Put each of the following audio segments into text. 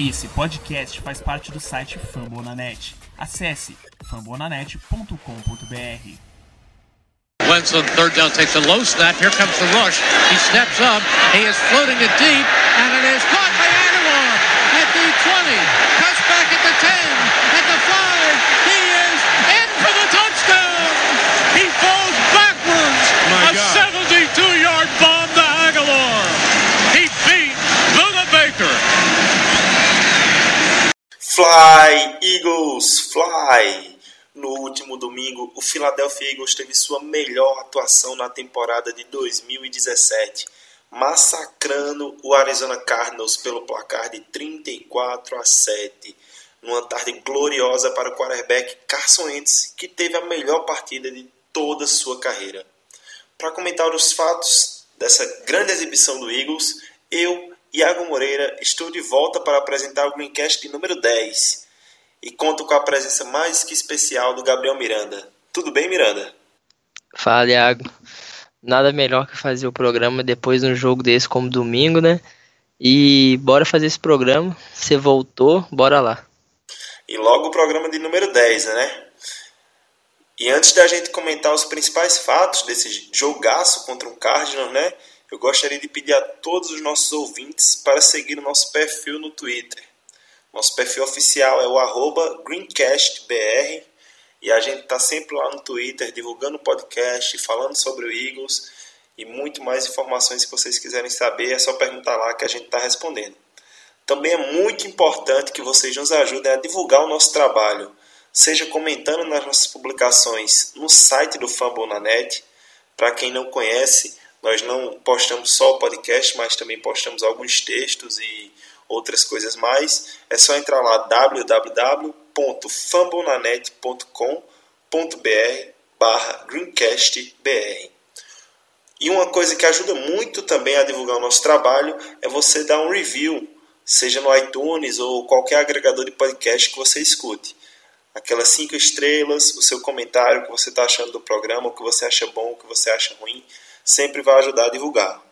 Esse podcast faz parte do site Fambonanet. Acesse fambonanet.com.br. Wentz on third down takes a low snap. Here comes the rush. He steps up. He is floating it deep, and it is caught by Aguilar at the 20. Cuts back at the 10, at the 5. He is in for the touchdown. He falls backwards. My a God. 72-yard bomb to Aguilar. He beat Buda Baker. Fly, Eagles, fly! No último domingo, o Philadelphia Eagles teve sua melhor atuação na temporada de 2017, massacrando o Arizona Cardinals pelo placar de 34 a 7, numa tarde gloriosa para o quarterback Carson Wentz, que teve a melhor partida de toda sua carreira. Para comentar os fatos dessa grande exibição do Eagles, eu, Iago Moreira, estou de volta para apresentar o Greencast número 10 e conto com a presença mais que especial do Gabriel Miranda. Tudo bem, Miranda? Fala, Iago. Nada melhor que fazer o programa depois de um jogo desse como domingo, né? E bora fazer esse programa. Você voltou, bora lá. E logo o programa de número 10, né? E antes da gente comentar os principais fatos desse jogaço contra um Cardinals, né? Eu gostaria de pedir a todos os nossos ouvintes para seguir o nosso perfil no Twitter. Nosso perfil oficial é o GreencastBR e a gente está sempre lá no Twitter divulgando o podcast, falando sobre o Eagles e muito mais informações que vocês quiserem saber, é só perguntar lá que a gente está respondendo. Também é muito importante que vocês nos ajudem a divulgar o nosso trabalho, seja comentando nas nossas publicações no site do Fambonanet. Para quem não conhece, nós não postamos só o podcast, mas também postamos alguns textos e outras coisas mais. É só entrar lá www.fambonanet.com.br barra greencastbr. E uma coisa que ajuda muito também a divulgar o nosso trabalho é você dar um review, seja no iTunes ou qualquer agregador de podcast que você escute. Aquelas cinco estrelas, o seu comentário, o que você está achando do programa, o que você acha bom, o que você acha ruim, sempre vai ajudar a divulgar.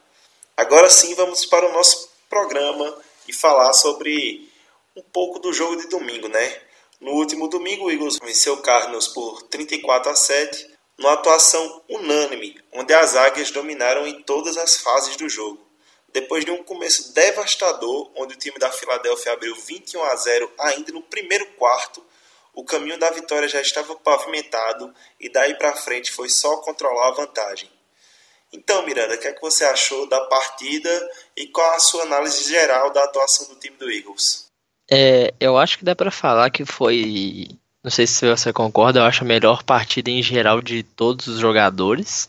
Agora sim, vamos para o nosso programa e falar sobre um pouco do jogo de domingo, né? No último domingo, o Eagles venceu o Cardinals por 34 a 7, numa atuação unânime, onde as águias dominaram em todas as fases do jogo. Depois de um começo devastador, onde o time da Filadélfia abriu 21 a 0 ainda no primeiro quarto, o caminho da vitória já estava pavimentado e daí para frente foi só controlar a vantagem. Então, Miranda, o que, é que você achou da partida e qual a sua análise geral da atuação do time do Eagles? É, eu acho que dá pra falar que foi. Não sei se você concorda, eu acho a melhor partida em geral de todos os jogadores.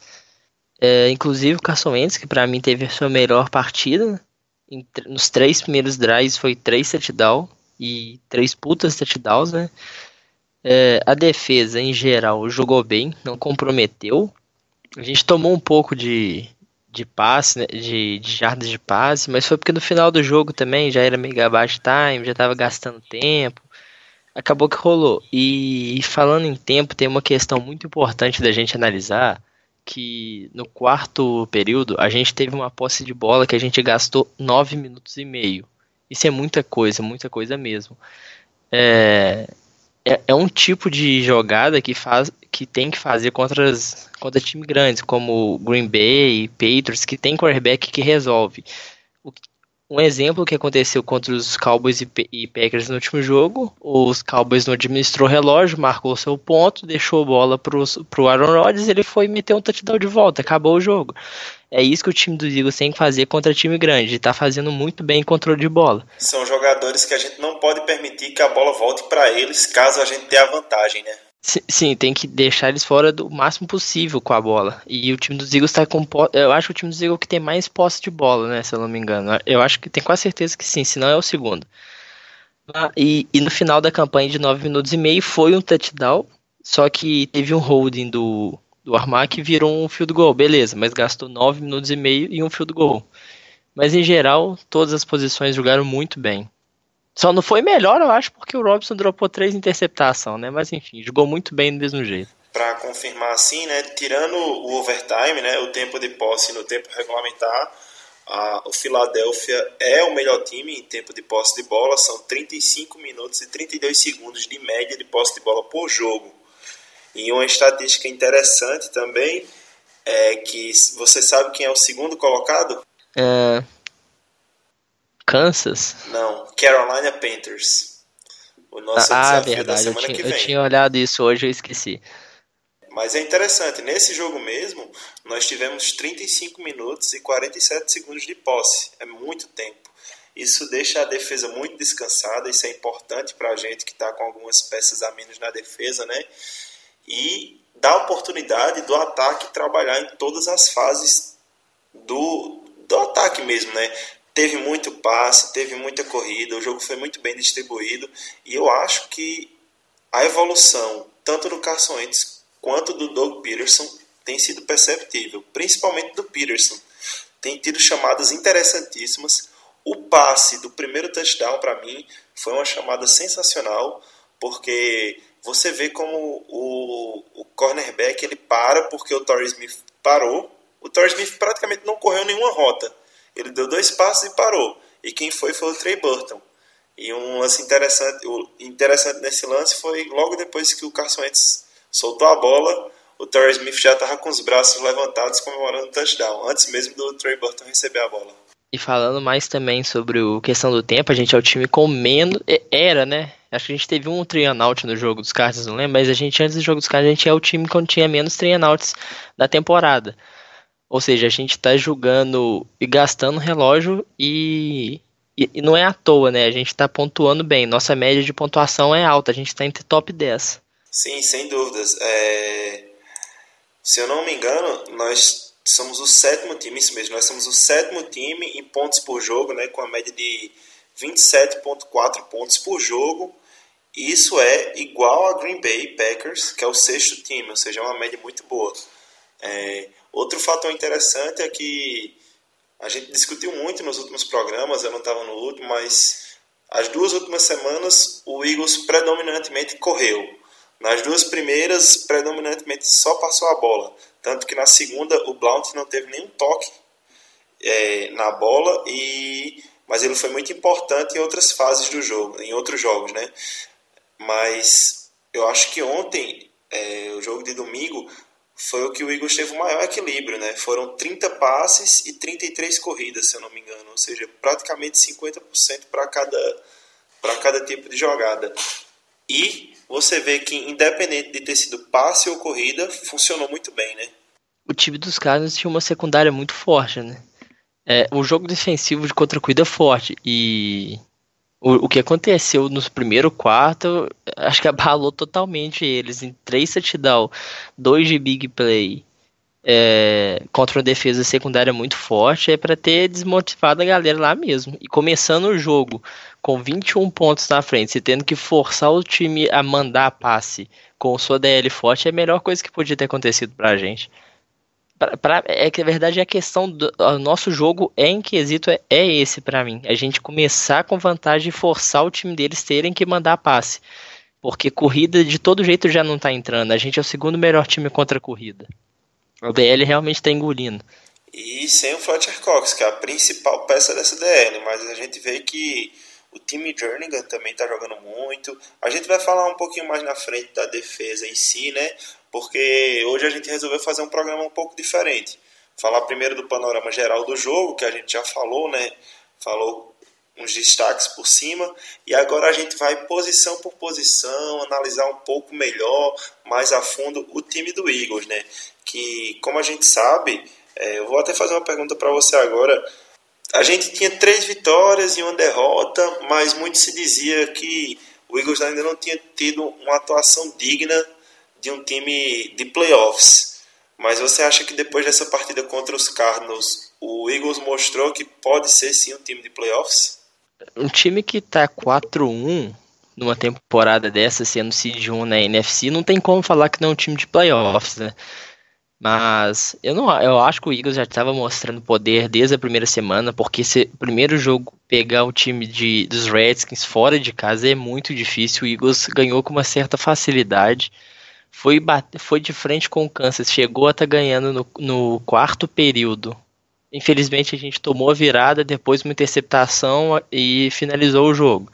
É, inclusive o Carson Wentz, que pra mim teve a sua melhor partida. Em nos três primeiros drives foi três touchdowns e três putas touchdowns, né? É, a defesa em geral jogou bem, não comprometeu. A gente tomou um pouco de, de passe, né, de, de jardas de passe, mas foi porque no final do jogo também já era megabyte time, já tava gastando tempo. Acabou que rolou. E, e falando em tempo, tem uma questão muito importante da gente analisar, que no quarto período a gente teve uma posse de bola que a gente gastou 9 minutos e meio. Isso é muita coisa, muita coisa mesmo. É, é, é um tipo de jogada que faz que tem que fazer contra, as, contra time grandes, como Green Bay, Patriots, que tem quarterback que resolve. O um exemplo que aconteceu contra os Cowboys e, e Packers no último jogo, os Cowboys não administrou o relógio, marcou seu ponto, deixou a bola pro, pro Aaron Rodgers, ele foi meter um touchdown de volta, acabou o jogo. É isso que o time dos Eagles tem que fazer contra time grande, e tá fazendo muito bem em controle de bola. São jogadores que a gente não pode permitir que a bola volte para eles caso a gente tenha a vantagem, né? Si- Sim, tem que deixar eles fora do máximo possível com a bola. E o time dos Eagles tá com. Eu acho que o time dos Eagles que tem mais posse de bola, né? Se eu não me engano. Eu acho que tem quase certeza que sim, senão é o segundo. Ah, E, e no final da campanha de 9 minutos e meio foi um touchdown. Só que teve um holding do, do Armar que virou um field goal. Beleza, mas gastou 9 minutos e meio e um field goal. Mas em geral, todas as posições jogaram muito bem. Só não foi melhor, eu acho, porque o Robson dropou três interceptação, né? Mas enfim, jogou muito bem do mesmo jeito. Para confirmar assim, né, tirando o overtime, né, o tempo de posse no tempo regulamentar, a, o Philadelphia é o melhor time em tempo de posse de bola, são 35 minutos e 32 segundos de média de posse de bola por jogo. E uma estatística interessante também é que você sabe quem é o segundo colocado? É... Kansas? Não, Carolina Panthers. O nosso ah, desafio verdade. da semana eu tinha, que vem. Eu tinha olhado isso hoje e esqueci. Mas é interessante, nesse jogo mesmo, nós tivemos 35 minutos e 47 segundos de posse. É muito tempo. Isso deixa a defesa muito descansada, isso é importante para a gente que está com algumas peças a menos na defesa, né? E dá oportunidade do ataque trabalhar em todas as fases do, do ataque mesmo, né? Teve muito passe, teve muita corrida, o jogo foi muito bem distribuído e eu acho que a evolução tanto do Carson Wentz quanto do Doug Peterson tem sido perceptível, principalmente do Peterson. Tem tido chamadas interessantíssimas. O passe do primeiro touchdown para mim foi uma chamada sensacional, porque você vê como o, o cornerback ele para porque o Torrey Smith parou. O Torrey Smith praticamente não correu nenhuma rota. Ele deu dois passos e parou. E quem foi foi o Trey Burton. E um lance interessante, interessante nesse lance foi logo depois que o Carson Wentz soltou a bola, o Torrey Smith já estava com os braços levantados comemorando o touchdown, antes mesmo do Trey Burton receber a bola. E falando mais também sobre a questão do tempo, a gente é o time com menos. Era, né? Acho que a gente teve um trianout no jogo dos Cardinals, não lembro, mas a gente, antes do jogo dos Cardinals, a gente é o time que tinha menos trianouts da temporada. Ou seja, a gente está jogando e gastando relógio e, e, e, não é à toa, né? A gente está pontuando bem. Nossa média de pontuação é alta, a gente está entre top 10. Sim, sem dúvidas. É... Se eu não me engano, nós somos o sétimo time, isso mesmo, nós somos o sétimo time em pontos por jogo, né, com a média de 27,4 pontos por jogo. Isso é igual a Green Bay Packers, que é o sexto time, ou seja, é uma média muito boa. É... Outro fator interessante é que a gente discutiu muito nos últimos programas, eu não estava no último, mas as duas últimas semanas o Eagles predominantemente correu. Nas duas primeiras, predominantemente só passou a bola. Tanto que na segunda o Blount não teve nenhum toque é, na bola, e mas ele foi muito importante em outras fases do jogo, em outros jogos, né? Mas eu acho que ontem, é, o jogo de domingo, foi o que o Eagles teve o maior equilíbrio, né? Foram 30 passes e 33 corridas, se eu não me engano, ou seja, praticamente 50% para cada para cada tipo de jogada. E você vê que, independente de ter sido passe ou corrida, funcionou muito bem, né? O time dos Cardinals tinha uma secundária muito forte, né? É, o jogo defensivo de contra é forte e o, o, que aconteceu no primeiro quarto, acho que abalou totalmente eles em três touchdowns, dois de big play é, contra uma defesa secundária muito forte, é para ter desmotivado a galera lá mesmo. E começando o jogo com 21 pontos na frente, e tendo que forçar o time a mandar passe com sua DL forte, é a melhor coisa que podia ter acontecido pra gente. Pra, pra, é que a verdade é a questão do nosso jogo é em quesito é, é esse para mim. A gente começar com vantagem e forçar o time deles terem que mandar passe. Porque corrida de todo jeito já não tá entrando. A gente é o segundo melhor time contra a corrida. O DL realmente está engolindo. E sem o Fletcher Cox, que é a principal peça dessa DL, mas a gente vê que o time Jernigan também está jogando muito. A gente vai falar um pouquinho mais na frente da defesa em si, né? Porque hoje a gente resolveu fazer um programa um pouco diferente. Falar primeiro do panorama geral do jogo, que a gente já falou, né? Falou uns destaques por cima. E agora a gente vai posição por posição, analisar um pouco melhor, mais a fundo, o time do Eagles, né? Que, como a gente sabe, é, eu vou até fazer uma pergunta para você agora a gente tinha três vitórias e uma derrota, mas muito se dizia que o Eagles ainda não tinha tido uma atuação digna de um time de playoffs. Mas você acha que depois dessa partida contra os Cardinals, o Eagles mostrou que pode ser sim um time de playoffs? Um time que está 4-1 numa temporada dessa, sendo seed 1 na NFC, não tem como falar que não é um time de playoffs, né? Mas eu não, eu acho que o Eagles já estava mostrando poder desde a primeira semana, porque se primeiro jogo pegar o time de, dos Redskins fora de casa é muito difícil. O Eagles ganhou com uma certa facilidade. Foi, foi de frente com o Kansas, chegou a estar tá ganhando no, no quarto período Infelizmente a gente tomou a virada, depois uma interceptação e finalizou o jogo.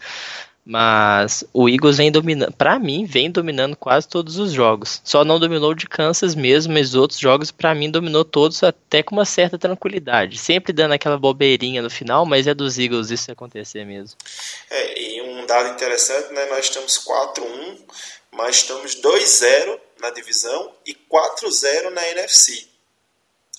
Mas o Eagles vem dominando, para mim, vem dominando quase todos os jogos. Só não dominou de Kansas mesmo, mas outros jogos para mim dominou todos até com uma certa tranquilidade. Sempre dando aquela bobeirinha no final, mas é dos Eagles isso acontecer mesmo. É, e um dado interessante, né, nós estamos 4-1, mas estamos 2-0 na divisão e 4-0 na NFC.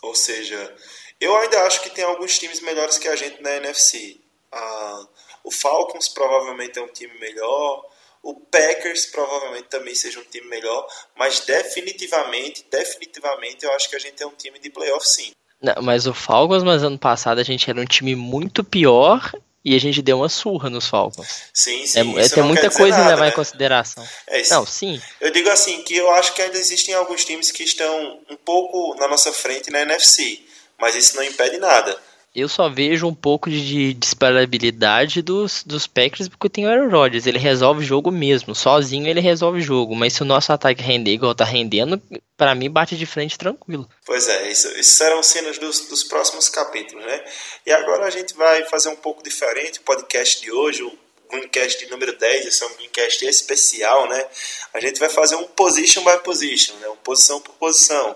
Ou seja, eu ainda acho que tem alguns times melhores que a gente na NFC. Ah, o Falcons provavelmente é um time melhor. O Packers provavelmente também seja um time melhor. Mas definitivamente, definitivamente, eu acho que a gente é um time de playoff sim. Não, mas o Falcons, mas ano passado a gente era um time muito pior e a gente deu uma surra nos Falcons. Sim, sim. É, é tem muita coisa nada, a levar né? em consideração. É isso. Não, sim. Eu digo assim, que eu acho que ainda existem alguns times que estão um pouco na nossa frente na NFC. Mas isso não impede nada. Eu só vejo um pouco de disparabilidade dos, dos Packers porque tem o Aaron Rodgers. Ele resolve o jogo mesmo. Sozinho ele resolve o jogo. Mas se o nosso ataque render igual tá rendendo, para mim bate de frente tranquilo. Pois é, isso, isso serão cenas dos, dos próximos capítulos, né? E agora a gente vai fazer um pouco diferente o podcast de hoje, o Greencast número 10, esse é um Greencast especial, né? A gente vai fazer um position by position, né? Um posição por posição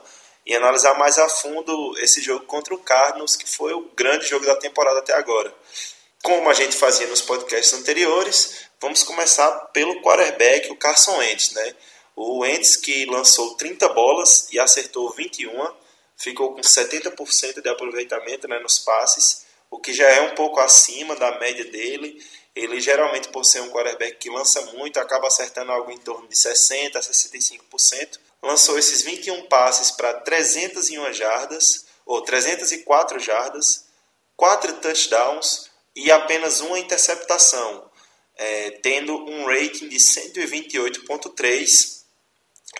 e analisar mais a fundo esse jogo contra o Cardinals, que foi o grande jogo da temporada até agora. Como a gente fazia nos podcasts anteriores, vamos começar pelo quarterback, o Carson Wentz, né? O Wentz que lançou 30 bolas e acertou 21, ficou com 70% de aproveitamento né, nos passes, o que já é um pouco acima da média dele. Ele geralmente, por ser um quarterback que lança muito, acaba acertando algo em torno de 60% a 65% lançou esses 21 passes para 301 jardas, ou 304 jardas, 4 touchdowns e apenas uma interceptação, é, tendo um rating de 128.3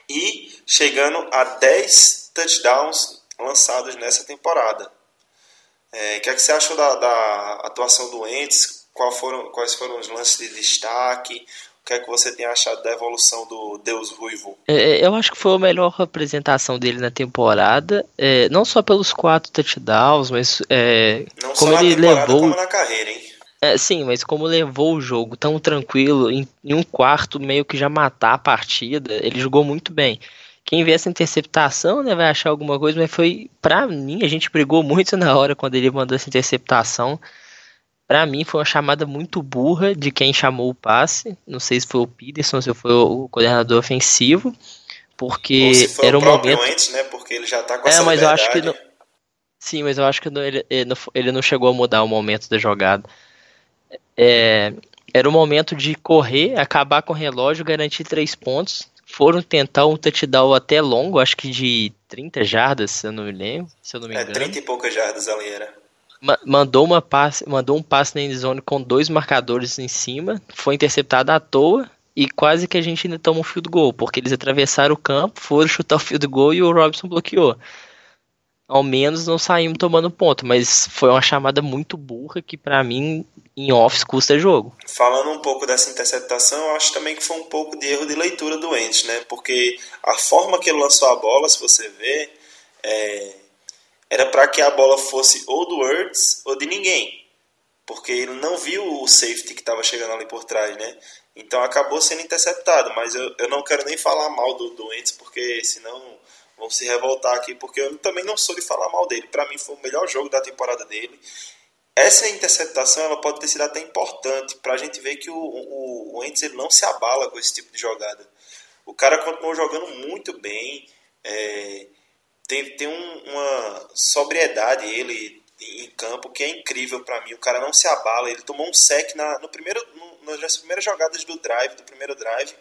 e chegando a 10 touchdowns lançados nessa temporada. É, o que, é que você achou da, da atuação do Entes? Foram, quais foram os lances de destaque? O que é que você tem achado da evolução do Deus Ruivo? É, eu acho que foi a melhor apresentação dele na temporada, é, não só pelos quatro touchdowns, mas é, Não como ele levou. como na carreira, hein? É, sim, mas como levou o jogo tão tranquilo, em, em um quarto meio que já matar a partida, ele jogou muito bem. Quem vê essa interceptação, né, vai achar alguma coisa, mas foi, pra mim, a gente brigou muito na hora quando ele mandou essa interceptação. Pra mim foi uma chamada muito burra de quem chamou o passe. Não sei se foi o Peterson, se foi o coordenador ofensivo, porque era o um momento. Wentz, né? Porque ele já tá com É, essa mas eu acho que liberdade. não- Sim, mas eu acho que não- ele, ele não, chegou a mudar o momento da jogada. É, era o momento de correr, acabar com o relógio, garantir três pontos. Foram tentar um touchdown até longo, acho que de 30 jardas, se eu não me lembro, se eu não me É, engano. 30 e poucas jardas ali era. Ma- mandou uma passe, mandou um passe na endzone com dois marcadores em cima, foi interceptado à toa e quase que a gente ainda toma um field goal, porque eles atravessaram o campo, foram chutar o field goal e o Robson bloqueou. Ao menos não saímos tomando ponto, mas foi uma chamada muito burra que pra mim em office custa jogo. Falando um pouco dessa interceptação, eu acho também que foi um pouco de erro de leitura do Wentz, né? Porque a forma que ele lançou a bola, se você ver, é, era para que a bola fosse ou do Ertz ou de ninguém. Porque ele não viu o safety que estava chegando ali por trás, né? Então acabou sendo interceptado. Mas eu, eu não quero nem falar mal do, do Wentz, porque senão vão se revoltar aqui. Porque eu também não sou de falar mal dele. Para mim foi o melhor jogo da temporada dele. Essa interceptação ela pode ter sido até importante para a gente ver que o, o, Wentz ele não se abala com esse tipo de jogada. O cara continuou jogando muito bem. É, tem, tem um, uma sobriedade ele em campo que é incrível para mim. O cara não se abala. Ele tomou um sec na, no primeiro, no, nas primeiras jogadas do drive, do primeiro drive.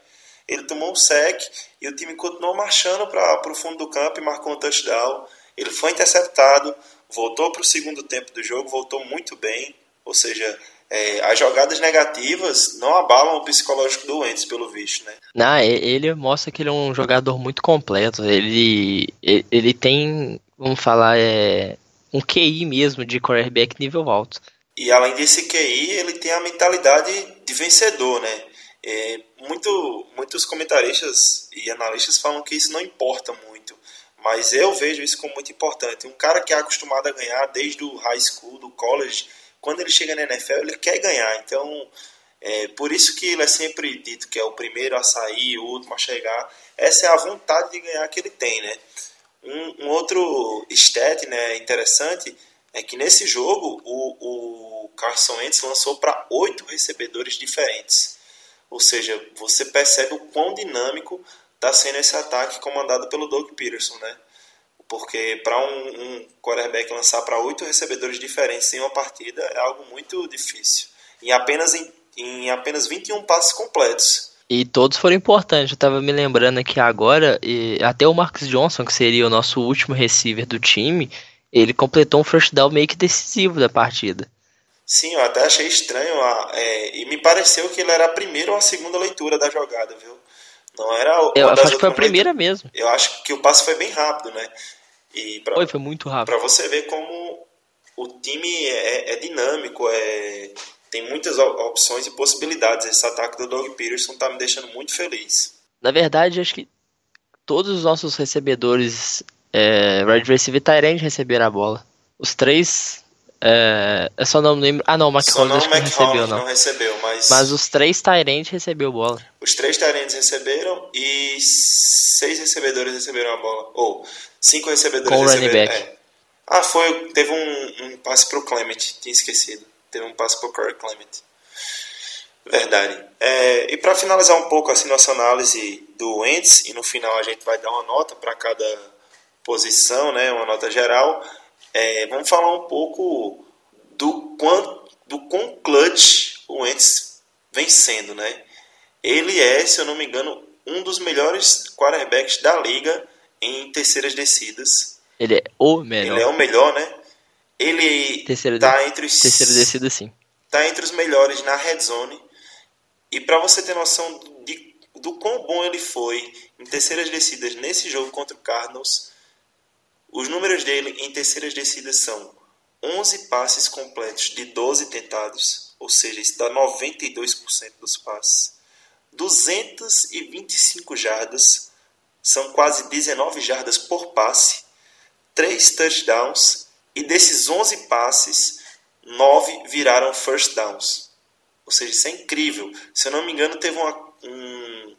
Ele tomou um sec e o time continuou marchando para o fundo do campo e marcou um touchdown. Ele foi interceptado, voltou para o segundo tempo do jogo, voltou muito bem. Ou seja, é, as jogadas negativas não abalam o psicológico do Wentz, pelo visto, né? Não, ele mostra que ele é um jogador muito completo. Ele, ele, ele tem, vamos falar, é, um QI mesmo de quarterback nível alto. E além desse QI, ele tem a mentalidade de vencedor, né? É, muito, muitos comentaristas e analistas falam que isso não importa muito, Mas eu vejo isso como muito importante. Um cara que é acostumado a ganhar desde o high school, do college, quando ele chega na NFL, ele quer ganhar. Então, é por isso que ele é sempre dito que é o primeiro a sair, o último a chegar. Essa é a vontade de ganhar que ele tem, né? Um, um outro stat né, interessante é que nesse jogo o, o Carson Wentz lançou para oito recebedores diferentes. Ou seja, você percebe o quão dinâmico está sendo esse ataque comandado pelo Doug Peterson, né? Porque para um, um quarterback lançar para oito recebedores diferentes em uma partida é algo muito difícil. Em apenas, em, em apenas 21 passes completos. E todos foram importantes. Eu estava me lembrando aqui agora, até o Marcus Johnson, que seria o nosso último receiver do time, ele completou um first down meio que decisivo da partida. Sim, eu até achei estranho. É, e me pareceu que ele era a primeira ou a segunda leitura da jogada, viu? Não era Eu acho que foi a primeira mesmo. Eu acho que o passe foi bem rápido, né? E pra, foi, foi muito rápido. Para você ver como o time é, é, dinâmico, é, tem muitas opções e possibilidades. Esse ataque do Doug Peterson tá me deixando muito feliz. Na verdade, acho que todos os nossos recebedores é, Red Receiver e Tyrande receberam a bola. Os três. É, eu só não lembro. Ah, não, o McCollum não, recebeu, não. não recebeu, mas. Mas os três Tyrande recebeu bola. Os três Tyrands receberam e seis recebedores receberam a bola. Ou cinco recebedores Com receberam. É. Ah, foi. Teve um, um passe pro Clement, tinha esquecido. Teve um passe pro Corey Clement. Verdade. É, e para finalizar um pouco assim nossa análise do Wentz, e no final a gente vai dar uma nota para cada posição, né, uma nota geral, é, vamos falar um pouco do quanto do quão clutch o Wentz vem sendo, né? Ele é, se eu não me engano, um dos melhores quarterbacks da liga em terceiras descidas. Ele é o melhor. Ele é o melhor, né? Ele terceira tá entre os terceira descida sim. Tá entre os melhores na red zone. E para você ter noção de, do quão bom ele foi em terceiras descidas nesse jogo contra o Cardinals, os números dele em terceiras descidas são 11 passes completos de 12 tentados, ou seja, isso dá 92% dos passes. 225 jardas, são quase 19 jardas por passe, 3 touchdowns e desses 11 passes, 9 viraram first downs. Ou seja, isso é incrível. Se eu não me engano, teve uma, um,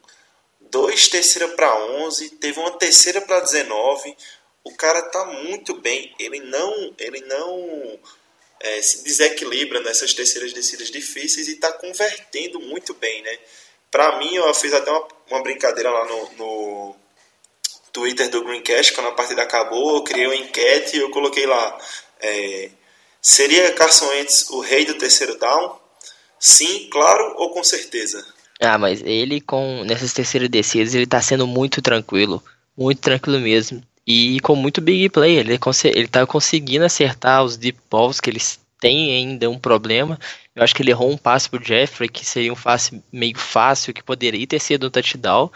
dois terceira para 11, teve uma terceira para 19, o cara tá muito bem. Ele não, ele não é, se desequilibra nessas terceiras descidas difíceis e está convertendo muito bem, né? Para mim, eu fiz até uma, uma brincadeira lá no, no, Twitter do Greencast, quando a partida acabou, eu criei uma enquete e eu coloquei lá, é, seria Carson Wentz o rei do terceiro down? Sim, claro ou com certeza? Ah, mas ele com nessas terceiras descidas ele tá sendo muito tranquilo, muito tranquilo mesmo. E com muito big play, ele, ele tá conseguindo acertar os deep balls que eles têm ainda um problema. Eu acho que ele errou um passe pro Jeffrey, que seria um passe meio fácil, que poderia ter sido um touchdown.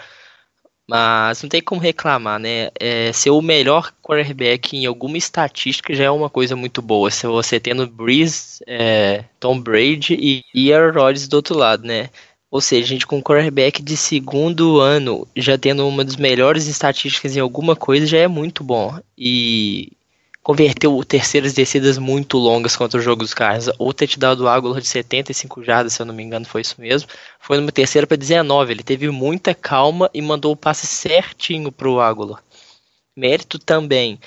Mas não tem como reclamar, né? É, ser o melhor quarterback em alguma estatística já é uma coisa muito boa. Se você tendo Breeze, é, Tom Brady e, Aaron Rodgers do outro lado, né? Ou seja, a gente com um quarterback de segundo ano já tendo uma das melhores estatísticas em alguma coisa já é muito bom. E converteu terceiras descidas muito longas contra o jogo dos caras. Ou ter te dado o Águila de 75 jardas, se eu não me engano, foi isso mesmo. Foi numa terceira para 19. Ele teve muita calma e mandou o passe certinho pro Águila. Mérito também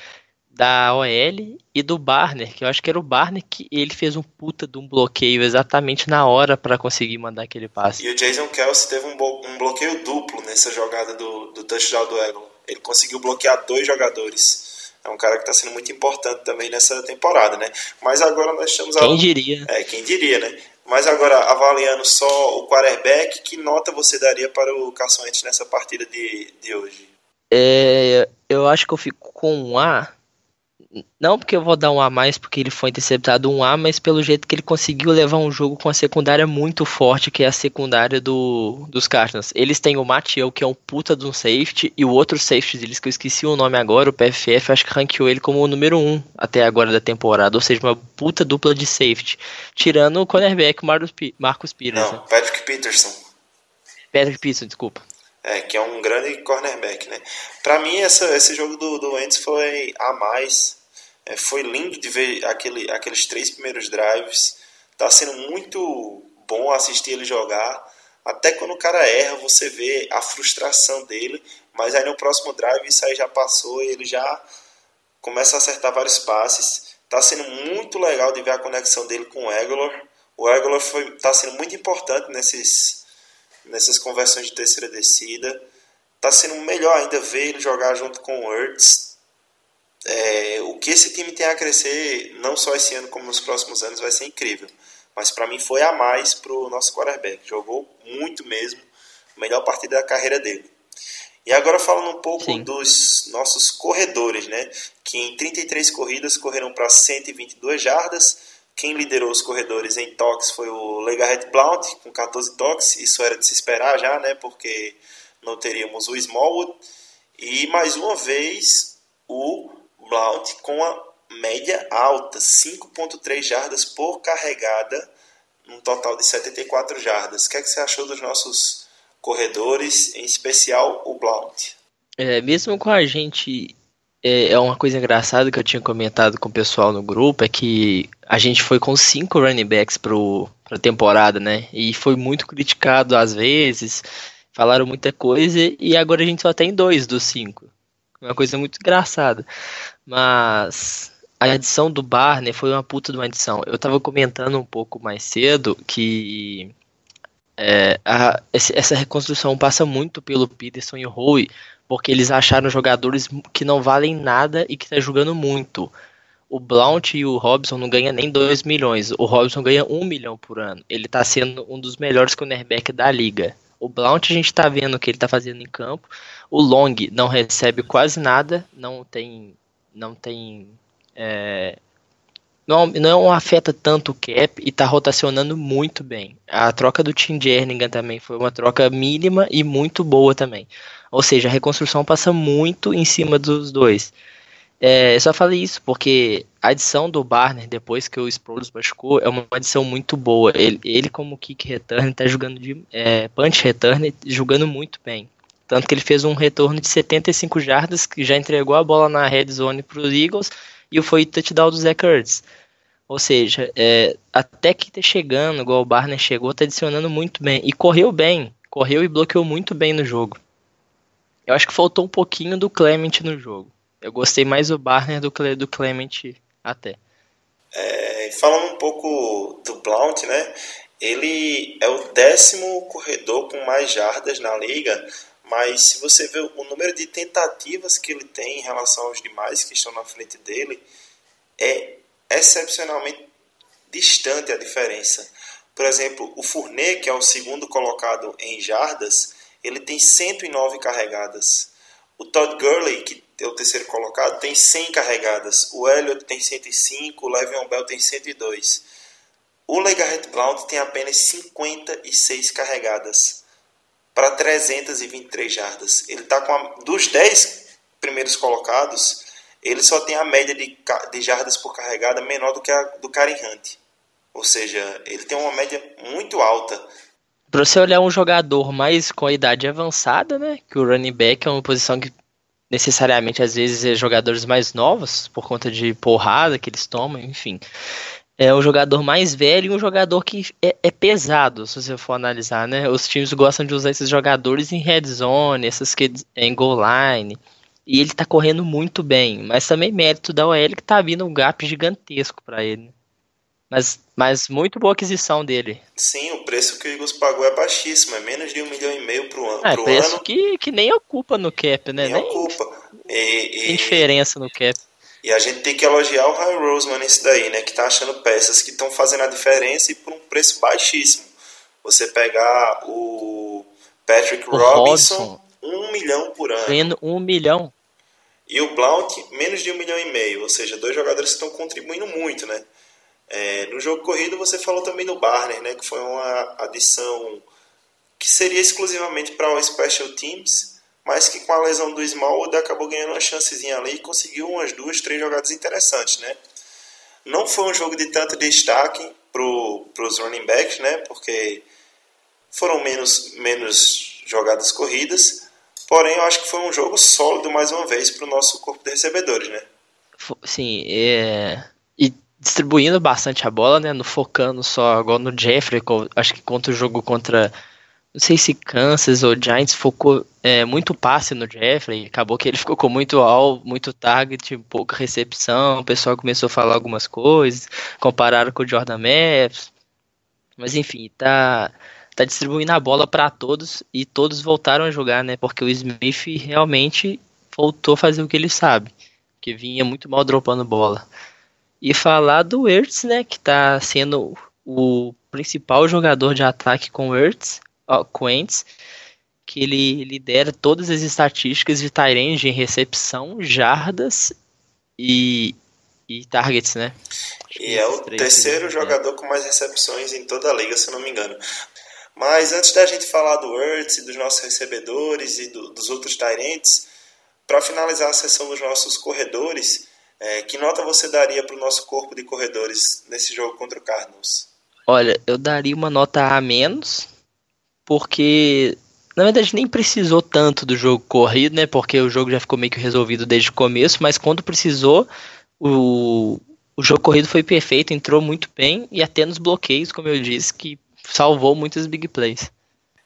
da OL e do Barner, que eu acho que era o Barner que ele fez um puta de um bloqueio exatamente na hora para conseguir mandar aquele passe. E o Jason Kelsey teve um, um bloqueio duplo nessa jogada do, do touchdown do Egon. Ele conseguiu bloquear dois jogadores. É um cara que está sendo muito importante também nessa temporada, né? Mas agora nós estamos... Quem diria? É, quem diria, né? Mas agora, avaliando só o quarterback, que nota você daria para o Carson Wentz nessa partida de, de hoje? É, eu acho que eu fico com um A, não porque eu vou dar um A mais porque ele foi interceptado um A, mas pelo jeito que ele conseguiu levar um jogo com a secundária muito forte, que é a secundária do, dos Cardinals. Eles têm o Matiel, que é um puta de um safety, e o outro safety deles, que eu esqueci o nome agora, o PFF, acho que ranqueou ele como o número 1 um até agora da temporada, ou seja, uma puta dupla de safety. Tirando o cornerback, o Marcus, Marcus Peters. Não, Patrick Peterson. Patrick Peterson, desculpa. é, que é um grande cornerback, né? Para mim, essa, esse jogo do, do Wentz foi a mais. É, foi lindo de ver aquele, aqueles três primeiros drives. Tá sendo muito bom assistir ele jogar. Até quando o cara erra, você vê a frustração dele. Mas aí no próximo drive, isso aí já passou e ele já começa a acertar vários passes. Tá sendo muito legal de ver a conexão dele com o Aguilar. O Aguilar está sendo muito importante nesses, nessas conversões de terceira descida. Está sendo melhor ainda ver ele jogar junto com o Ertz. É, o que esse time tem a crescer, não só esse ano como nos próximos anos, vai ser incrível. Mas para mim foi a mais para o nosso quarterback. Jogou muito mesmo. Melhor partida da carreira dele. E agora falando um pouco Sim. dos nossos corredores, né? Que em 33 corridas correram para 122 jardas quem liderou os corredores em toques foi o Legarrette Blount, com 14 toques. Isso era de se esperar já, né? Porque não teríamos o Smallwood. E mais uma vez o Blount com a média alta, 5.3 jardas por carregada, um total de 74 jardas. O que, é que você achou dos nossos corredores, em especial o Blount? É, mesmo com a gente é, é uma coisa engraçada que eu tinha comentado com o pessoal no grupo, é que a gente foi com cinco running backs pro, pra temporada, né? E foi muito criticado às vezes, falaram muita coisa, e agora a gente só tem dois dos cinco. Uma coisa muito engraçada. Mas a edição do Barney foi uma puta de uma edição. Eu tava comentando um pouco mais cedo que é, a, essa reconstrução passa muito pelo Peterson e o Howe, porque eles acharam jogadores que não valem nada e que tá jogando muito. O Blount e o Robson não ganham nem 2 milhões. O Robson ganha 1 um milhão por ano. Ele está sendo um dos melhores cornerback da liga. O Blount a gente está vendo o que ele está fazendo em campo. O Long não recebe quase nada, não tem, não tem, é, não, não afeta tanto o cap e está rotacionando muito bem. A troca do Tim Jerningham também foi uma troca mínima e muito boa também. Ou seja, a reconstrução passa muito em cima dos dois. É, eu só falei isso porque a adição do Barner, depois que o Sproles machucou, é uma adição muito boa. Ele, ele como kick return, tá jogando de é, punch return, jogando muito bem. Tanto que ele fez um retorno de 75 jardas, que já entregou a bola na red zone para os Eagles, e foi touchdown do Zach Ertz. Ou seja, é, até que tá chegando, igual o Barner chegou, tá adicionando muito bem. E correu bem, correu e bloqueou muito bem no jogo. Eu acho que faltou um pouquinho do Clement no jogo. Eu gostei mais do Barner do que do Clement até. É, falando um pouco do Blount, né? Ele é o décimo corredor com mais jardas na liga, mas se você ver o número de tentativas que ele tem em relação aos demais que estão na frente dele, é excepcionalmente distante a diferença. Por exemplo, o Fournet, que é o segundo colocado em jardas, ele tem 109 carregadas. O Todd Gurley, que é o terceiro colocado, tem 100 carregadas. O Elliott tem 105, o Le'Veon Bell tem 102. O Legarrette Blount tem apenas 56 carregadas para 323 jardas. Ele está com a, dos 10 primeiros colocados, ele só tem a média de, de jardas por carregada menor do que a do Karen Hunt. Ou seja, ele tem uma média muito alta. Para você olhar um jogador mais com a idade avançada, né? Que o running back é uma posição que necessariamente às vezes é jogadores mais novos por conta de porrada que eles tomam, enfim. É um jogador mais velho e um jogador que é, é, pesado, se você for analisar, né? Os times gostam de usar esses jogadores em red zone, essas que em goal line. E ele tá correndo muito bem, mas também mérito da OL que tá vindo um gap gigantesco para ele. Mas, mas muito boa aquisição dele. Sim, o preço que o Eagles pagou é baixíssimo, é menos de um milhão e meio pro, an é, pro preço ano. Que, que nem ocupa no cap, né? Nem, nem ocupa. E, tem diferença no cap. E a gente tem que elogiar o High Roseman nesse daí, né? Que tá achando peças que estão fazendo a diferença e por um preço baixíssimo. Você pegar o Patrick o Robinson, Robson, um milhão por ano. Ganhando um milhão. E o Blount, menos de um milhão e meio. Ou seja, dois jogadores que estão contribuindo muito, né? É, no jogo corrido você falou também do Barner, né, que foi uma adição que seria exclusivamente para o Special Teams, mas que com a lesão do Smallwood acabou ganhando uma chancezinha ali e conseguiu umas duas, três jogadas interessantes, né? Não foi um jogo de tanto destaque para os running backs, né? Porque foram menos, menos jogadas corridas. Porém, eu acho que foi um jogo sólido mais uma vez para o nosso corpo de recebedores, né? Sim, é... e distribuindo bastante a bola, né? No focando só agora no Jeffrey, acho que contra o jogo contra não sei se Kansas ou Giants focou é, muito passe no Jeffrey, acabou que ele ficou com muito all, muito target, pouca recepção, o pessoal começou a falar algumas coisas, compararam com o Jordan Maps, mas enfim, tá tá distribuindo a bola para todos e todos voltaram a jogar, né? Porque o Smith realmente voltou a fazer o que ele sabe, que vinha muito mal dropando bola. E falar do Ertz, né, que tá sendo o principal jogador de ataque com o Ertz, ó, Quentes, que ele lidera todas as estatísticas de Tyrande em recepção, jardas e, e targets, né? E é o terceiro jogador com mais recepções em toda a liga, se não me engano. Mas antes da gente falar do Ertz e dos nossos recebedores e do, dos outros Tyrants, para finalizar a sessão dos nossos corredores, é, que nota você daria para o nosso corpo de corredores nesse jogo contra o Cardinals? Olha, eu daria uma nota A menos, porque na verdade nem precisou tanto do jogo corrido, né? Porque o jogo já ficou meio que resolvido desde o começo, mas quando precisou, o, o jogo corrido foi perfeito, entrou muito bem e até nos bloqueios, como eu disse, que salvou muitas big plays.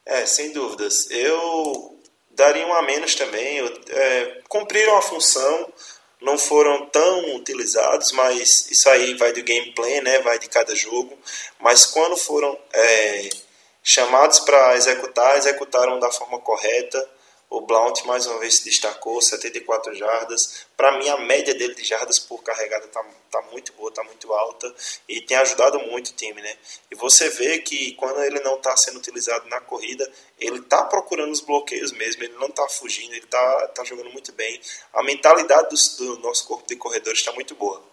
É, sem dúvidas. Eu daria um a menos também. Eu, é, cumpriram a função, não foram tão utilizados, mas isso aí vai do gameplay, né? Vai de cada jogo. Mas quando foram é, chamados para executar, executaram da forma correta. O Blount mais uma vez se destacou, 74 jardas. Para mim, a média dele de jardas por carregada tá, tá muito boa, tá muito alta e tem ajudado muito o time, né? E você vê que quando ele não está sendo utilizado na corrida, ele tá procurando os bloqueios mesmo, ele não tá fugindo, ele tá, tá jogando muito bem. A mentalidade do, do nosso corpo de corredores está muito boa.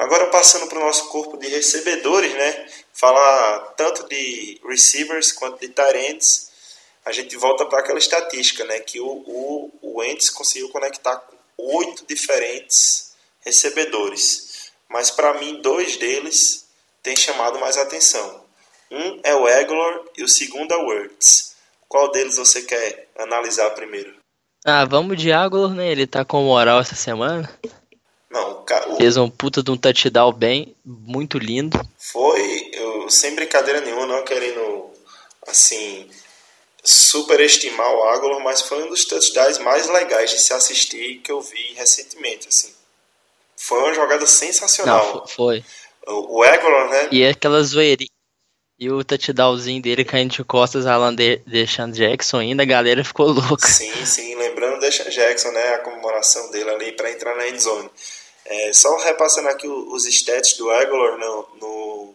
Agora passando para o nosso corpo de recebedores, né? Falar tanto de receivers quanto de tight a gente volta para aquela estatística, né? Que o, o, o Ents conseguiu conectar com oito diferentes recebedores. Mas para mim, dois deles têm chamado mais atenção. Um é o Aguilar e o segundo é o Words. Qual deles você quer analisar primeiro? Ah, vamos de Aguilar, né? Ele tá com moral essa semana. Não, o... Fez um puta de um touchdown bem, muito lindo. Foi, eu, sem brincadeira nenhuma, não querendo, assim, superestimar o Aguilar, mas foi um dos touchdowns mais legais de se assistir que eu vi recentemente, assim. Foi uma jogada sensacional. Não, foi. O, o Aguilar, né? E aquela zoeirinha. E o touchdownzinho dele caindo de costas, Alan de Deshaun Jackson ainda, a galera ficou louca. Sim, sim, lembrando Deshaun Jackson, né, a comemoração dele ali para entrar na endzone. É, só repassando aqui os stats do Aguilar no, no,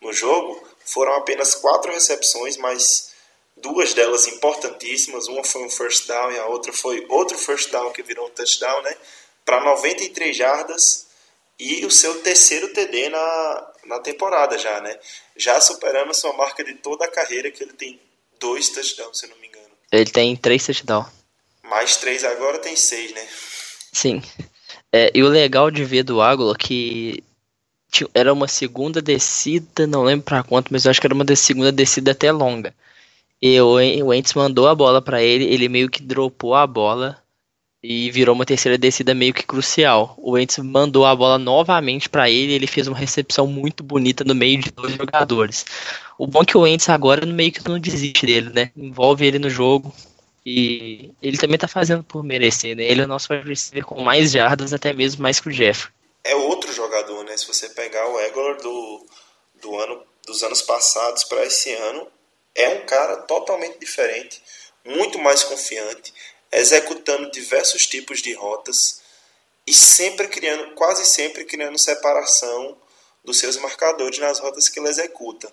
no jogo, foram apenas quatro recepções, mas duas delas importantíssimas. Uma foi um first down e a outra foi outro first down que virou um touchdown, né? Para 93 jardas e o seu terceiro TD na, na temporada já, né? Já superando a sua marca de toda a carreira, que ele tem dois touchdowns, se não me engano. Ele tem três touchdowns. Mais três agora tem seis, né? Sim. É, e o legal de ver do Águila que era uma segunda descida, não lembro para quanto, mas eu acho que era uma segunda descida até longa. E o, o Ents mandou a bola para ele, ele meio que dropou a bola e virou uma terceira descida meio que crucial. O Ents mandou a bola novamente para ele, ele fez uma recepção muito bonita no meio de dois jogadores. O bom é que o Ents agora meio que não desiste dele, né? Envolve ele no jogo, e ele também tá fazendo por merecer, né? Ele é o nosso receiver com mais jardas, até mesmo mais que o Jeff. É outro jogador, né? Se você pegar o Egor do, do ano, dos anos passados para esse ano, é um cara totalmente diferente, muito mais confiante, executando diversos tipos de rotas e sempre criando, quase sempre criando separação dos seus marcadores nas rotas que ele executa.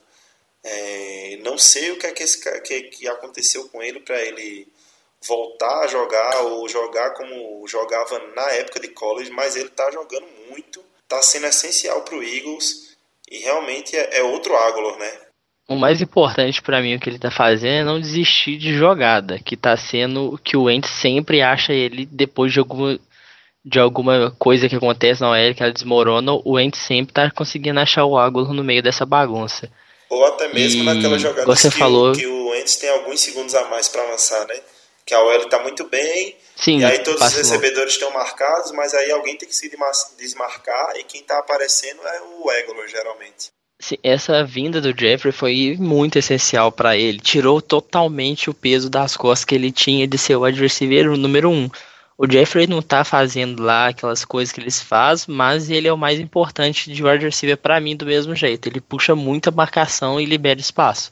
É, não sei o que, é que, esse, que, que aconteceu com ele para ele voltar a jogar ou jogar como jogava na época de college, mas ele está jogando muito, está sendo essencial para o Eagles e realmente é, é outro Agolor, né? O mais importante para mim o que ele está fazendo é não desistir de jogada, que está sendo que o Wentz sempre acha ele depois de alguma de alguma coisa que acontece na OL que ela desmorona, o Wentz sempre está conseguindo achar o Agolor no meio dessa bagunça. Ou até mesmo E naquela jogada você que, falou- o, que o Wentz tem alguns segundos a mais para lançar, né? Que a OL tá muito bem, Sim, e aí todos os recebedores estão marcados, mas aí alguém tem que se desmarcar, e quem tá aparecendo é o Eglor, geralmente. Sim, essa vinda do Jeffrey foi muito essencial pra ele. Tirou totalmente o peso das costas que ele tinha de ser o adversário número um. O Jeffrey não tá fazendo lá aquelas coisas que eles fazem, mas ele é o mais importante de wide receiver pra mim do mesmo jeito. Ele puxa muita marcação e libera espaço.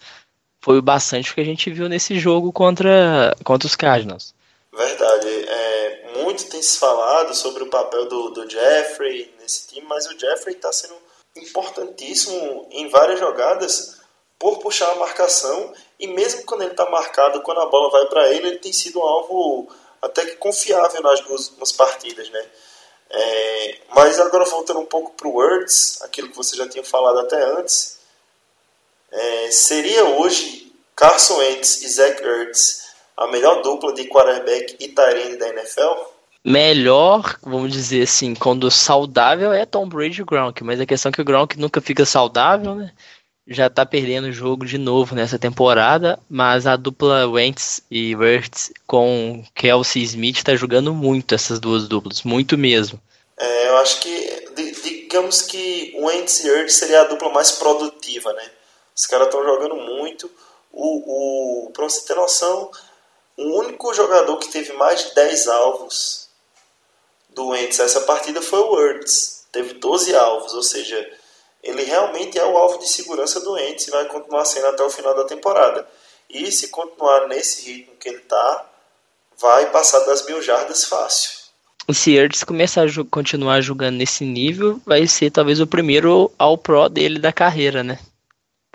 Foi o bastante que a gente viu nesse jogo contra, contra os Cardinals. Verdade. É, muito tem se falado sobre o papel do, do Jeffrey nesse time, mas o Jeffrey está sendo importantíssimo em várias jogadas por puxar a marcação e mesmo quando ele está marcado, quando a bola vai para ele, ele tem sido um alvo até que confiável nas duas partidas, né? É, mas agora voltando um pouco para o Words, aquilo que você já tinha falado até antes, é, seria hoje Carson Wentz e Zach Ertz a melhor dupla de quarterback e tight da NFL? Melhor, vamos dizer assim, quando saudável é Tom Brady e Gronk, mas a questão é que o Gronk nunca fica saudável, né? Já tá perdendo o jogo de novo nessa temporada, mas a dupla Wentz e Wirtz com Kelsey Smith tá jogando muito essas duas duplas, muito mesmo. É, eu acho que, di- digamos que o Wentz e Ertz seria a dupla mais produtiva, né? Os caras estão jogando muito. O, o, pra você ter noção, o único jogador que teve mais de 10 alvos do Wentz essa partida foi o Ertz. Teve 12 alvos, ou seja, ele realmente é o alvo de segurança do Wentz e vai continuar sendo até o final da temporada. E se continuar nesse ritmo que ele tá, vai passar das mil jardas fácil. E se Ertz começar a continuar jogando nesse nível, vai ser talvez o primeiro ao pro dele da carreira, né?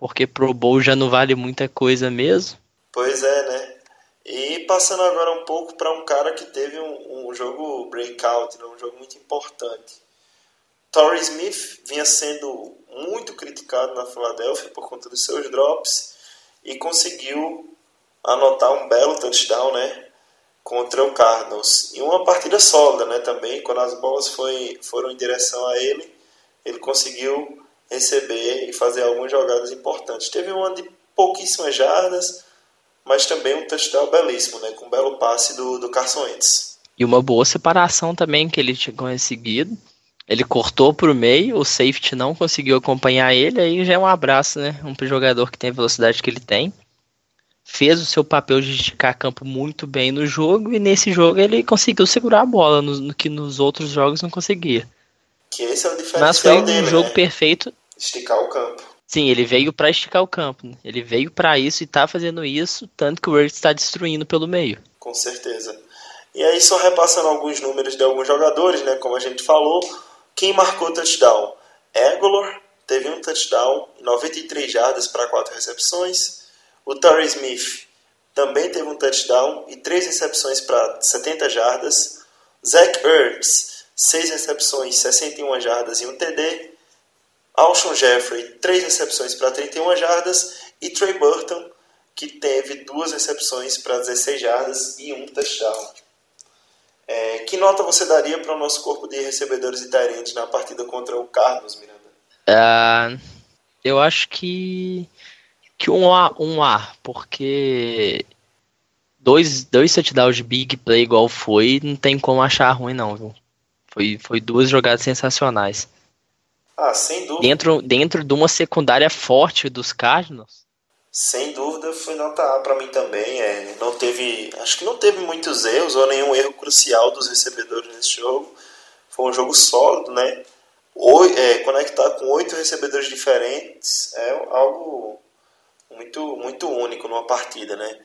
Porque Pro Bowl já não vale muita coisa mesmo. Pois é, né? E passando agora um pouco para um cara que teve um, um jogo breakout, né? um jogo muito importante. Torrey Smith vinha sendo muito criticado na Filadélfia por conta dos seus drops e conseguiu anotar um belo touchdown, né? Contra o Cardinals. E uma partida sólida, né? Também, quando as bolas foi, foram em direção a ele, ele conseguiu receber e fazer algumas jogadas importantes. Teve uma de pouquíssimas jardas, mas também um touchdown belíssimo, né? Com um belo passe do, do Carson Wentz. E uma boa separação também que ele tinha conseguido. Ele cortou pro meio, o safety não conseguiu acompanhar ele, aí já é um abraço, né? Um jogador que tem a velocidade que ele tem. Fez o seu papel de esticar campo muito bem no jogo, e nesse jogo ele conseguiu segurar a bola, no, no que nos outros jogos não conseguia. Que esse é o Mas diferencial foi um dele, jogo né? perfeito. Esticar o campo. Sim, ele veio pra esticar o campo. né? Ele veio pra isso e tá fazendo isso, tanto que o Wurtz está destruindo pelo meio. Com certeza. E aí, só repassando alguns números de alguns jogadores, né? Como a gente falou, quem marcou touchdown? Egolor teve um touchdown, 93 jardas para 4 recepções. O Torrey Smith também teve um touchdown e 3 recepções para 70 jardas. Zach Ertz, 6 recepções, 61 jardas e um TD. Alshon Jeffrey, 3 recepções para 31 jardas. E Trey Burton, que teve duas recepções para 16 jardas e um touchdown. É, que nota você daria para o nosso corpo de recebedores e na partida contra o Carlos, Miranda? Ah, eu acho que que um A, um A, porque dois, dois touchdowns de big play igual foi, não tem como achar ruim não, viu? Foi, foi duas jogadas sensacionais. Ah, sem dúvida. Dentro, dentro de uma secundária forte dos Cardinals, Sem dúvida foi nota A para mim também. É, não teve, acho que não teve muitos erros ou nenhum erro crucial dos recebedores nesse jogo. Foi um jogo sólido, né? É, conectar com oito recebedores diferentes é algo muito, muito único numa partida, né?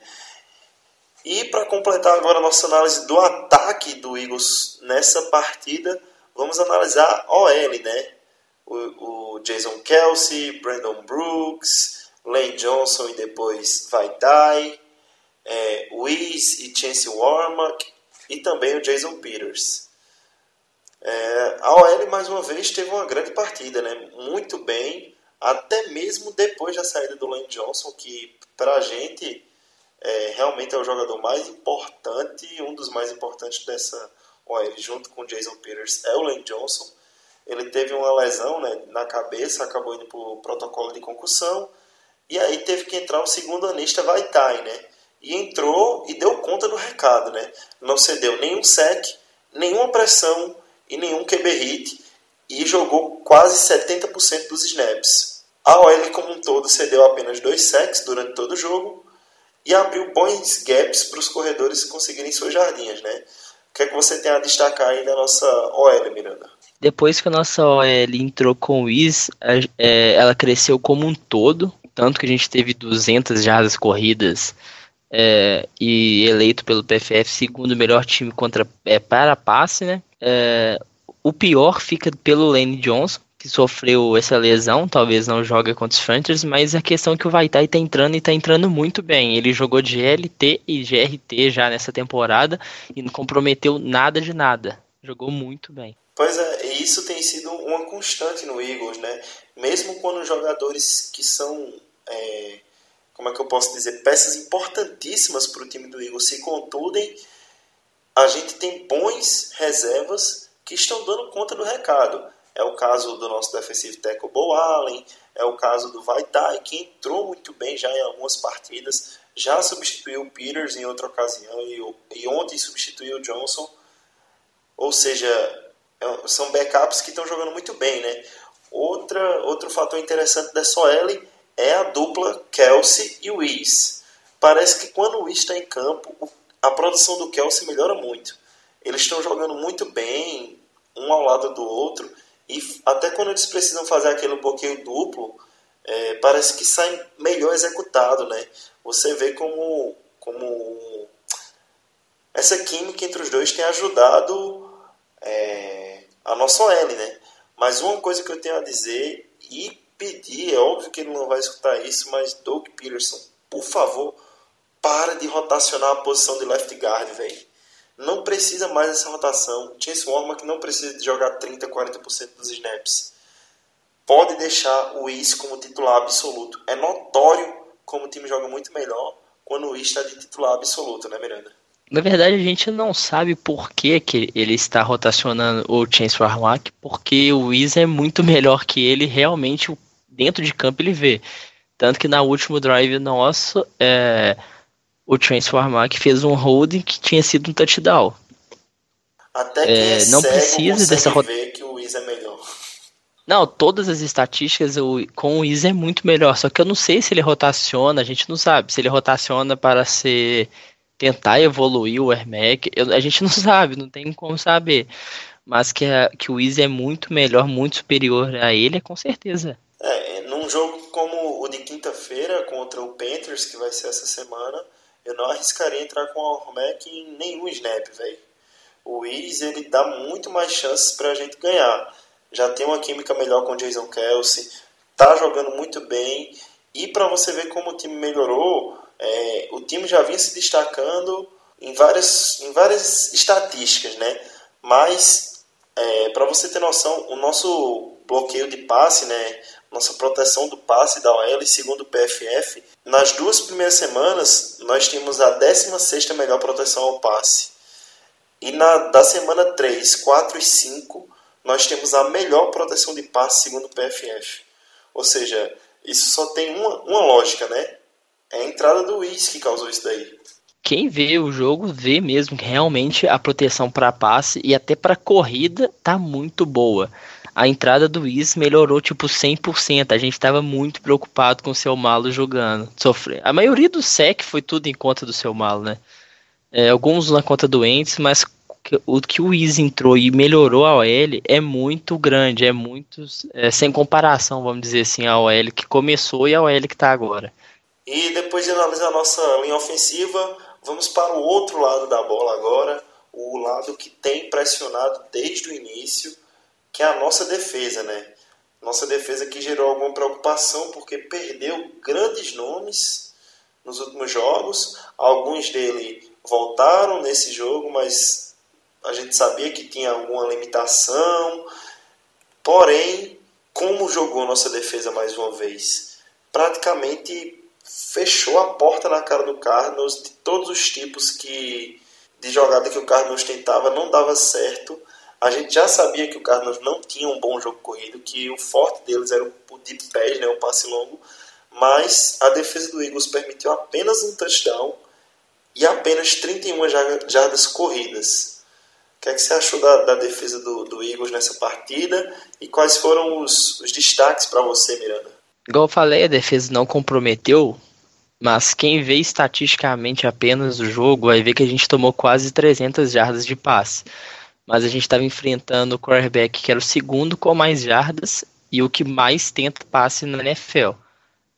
E para completar agora a nossa análise do ataque do Eagles nessa partida, vamos analisar OL, né? O, o Jason Kelsey, Brandon Brooks, Lane Johnson e depois vai Dye, é, Wiz e Chance Warmack e também o Jason Peters. É, a OL mais uma vez teve uma grande partida, né? muito bem, até mesmo depois da saída do Lane Johnson, que para a gente é, realmente é o jogador mais importante, um dos mais importantes dessa OL, junto com o Jason Peters, é o Lane Johnson. Ele teve uma lesão né, na cabeça, acabou indo para o protocolo de concussão E aí teve que entrar o segundo anista Vaitai, né? E entrou e deu conta do recado, né? Não cedeu nenhum sec, nenhuma pressão e nenhum QB hit e jogou quase 70% dos snaps. A OL como um todo cedeu apenas dois sacks durante todo o jogo e abriu bons gaps para os corredores conseguirem suas jardinhas, né? O que é que você tem a destacar aí da nossa OL, Miranda? Depois que a nossa OL entrou com o Wiz, é, ela cresceu como um todo, tanto que a gente teve 200 jardas corridas é, e eleito pelo PFF segundo melhor time contra é, para passe, né? É, o pior fica pelo Lane Johnson, que sofreu essa lesão, talvez não joga contra os Fantasy, mas a questão é que o Vaitai tá entrando e tá entrando muito bem. Ele jogou de LT e GRT já nessa temporada e não comprometeu nada de nada. Jogou muito bem. Pois é, e isso tem sido uma constante no Eagles, né? Mesmo quando jogadores que são, é, como é que eu posso dizer, peças importantíssimas para o time do Eagles se contudem, a gente tem bons reservas que estão dando conta do recado. É o caso do nosso defensive tackle Bo Allen, é o caso do Vaitai, que entrou muito bem já em algumas partidas, já substituiu o Peters em outra ocasião e, e ontem substituiu o Johnson. Ou seja, são backups que estão jogando muito bem, né? Outra, outro fator interessante dessa OL é a dupla Kelsey e Wiz. Parece que quando o Wiz está em campo, a produção do Kelsey melhora muito. Eles estão jogando muito bem, um ao lado do outro, e até quando eles precisam fazer aquele bloqueio duplo, é, parece que sai melhor executado, né? Você vê como, como essa química entre os dois tem ajudado é, a nossa OL, né? Mas uma coisa que eu tenho a dizer e pedir, é óbvio que ele não vai escutar isso, mas Doug Peterson, por favor, para de rotacionar a posição de left guard, velho não precisa mais dessa rotação. Chase que não precisa de jogar 30, 40% dos snaps. Pode deixar o Is como titular absoluto. É notório como o time joga muito melhor quando o Is está de titular absoluto, né, Miranda? Na verdade, a gente não sabe por que, que ele está rotacionando o Chance Warlock, porque o Is é muito melhor que ele, realmente, dentro de campo ele vê. Tanto que na último drive nosso, é, o Transformar que fez um holding que tinha sido um touchdown. Até que é, não precisa dessa ver que o Wiz é melhor. Não, todas as estatísticas com o Wiz é muito melhor, só que eu não sei se ele rotaciona, a gente não sabe se ele rotaciona para ser tentar evoluir o Airmac, a gente não sabe, não tem como saber. Mas que, a, que o Wiz é muito melhor, muito superior a ele, é com certeza. É, num jogo como o de quinta-feira contra o Panthers, que vai ser essa semana, eu não arriscaria entrar com o Almec em nenhum snap, velho. O Wiz, ele dá muito mais chances pra gente ganhar. Já tem uma química melhor com o Jason Kelsey, tá jogando muito bem. E para você ver como o time melhorou, é, o time já vinha se destacando em várias, em várias estatísticas, né? Mas, é, para você ter noção, o nosso bloqueio de passe, né? nossa proteção do passe da OL, segundo o PFF, nas duas primeiras semanas nós tínhamos a 16ª melhor proteção ao passe. E na da semana 3, 4 e 5, nós temos a melhor proteção de passe segundo o PFF. Ou seja, isso só tem uma, uma lógica, né? É a entrada do Wiz que causou isso daí. Quem vê o jogo vê mesmo que realmente a proteção para passe e até para corrida tá muito boa a entrada do Is melhorou tipo 100%. A gente estava muito preocupado com o seu malo jogando. Sofrer. A maioria do sec foi tudo em conta do seu malo, né? É, alguns na conta doentes, mas o que o Is entrou e melhorou a OL é muito grande, é muito é, sem comparação, vamos dizer assim, a OL que começou e a OL que está agora. E depois de analisar a nossa linha ofensiva, vamos para o outro lado da bola agora, o lado que tem pressionado desde o início que é a nossa defesa, né? Nossa defesa que gerou alguma preocupação porque perdeu grandes nomes nos últimos jogos. Alguns dele voltaram nesse jogo, mas a gente sabia que tinha alguma limitação. Porém, como jogou nossa defesa mais uma vez, praticamente fechou a porta na cara do Cardinals de todos os tipos que de jogada que o Cardinals tentava não dava certo a gente já sabia que o Cardinals não tinha um bom jogo corrido, que o forte deles era o deep pass, né, o passe longo, mas a defesa do Eagles permitiu apenas um touchdown e apenas 31 jardas corridas. O que, é que você achou da, da defesa do, do, Eagles nessa partida e quais foram os, os destaques para você, Miranda? Igual eu falei, a defesa não comprometeu, mas quem vê estatisticamente apenas o jogo vai ver que a gente tomou quase 300 jardas de passe. Mas a gente estava enfrentando o quarterback que era o segundo com mais jardas e o que mais tenta passe na NFL.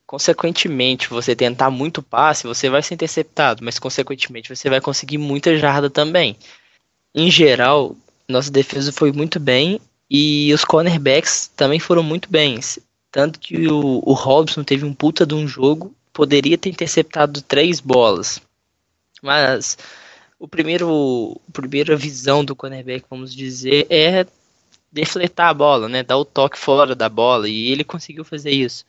Consequentemente, você tentar muito passe, você vai ser interceptado, mas consequentemente você vai conseguir muita jarda também. Em geral, nossa defesa foi muito bem e os cornerbacks também foram muito bem. Tanto que o, o Robson teve um puta de um jogo, poderia ter interceptado três bolas. Mas o primeiro, a primeira visão do cornerback, vamos dizer, é defletar a bola, né? Dar o toque fora da bola. E ele conseguiu fazer isso.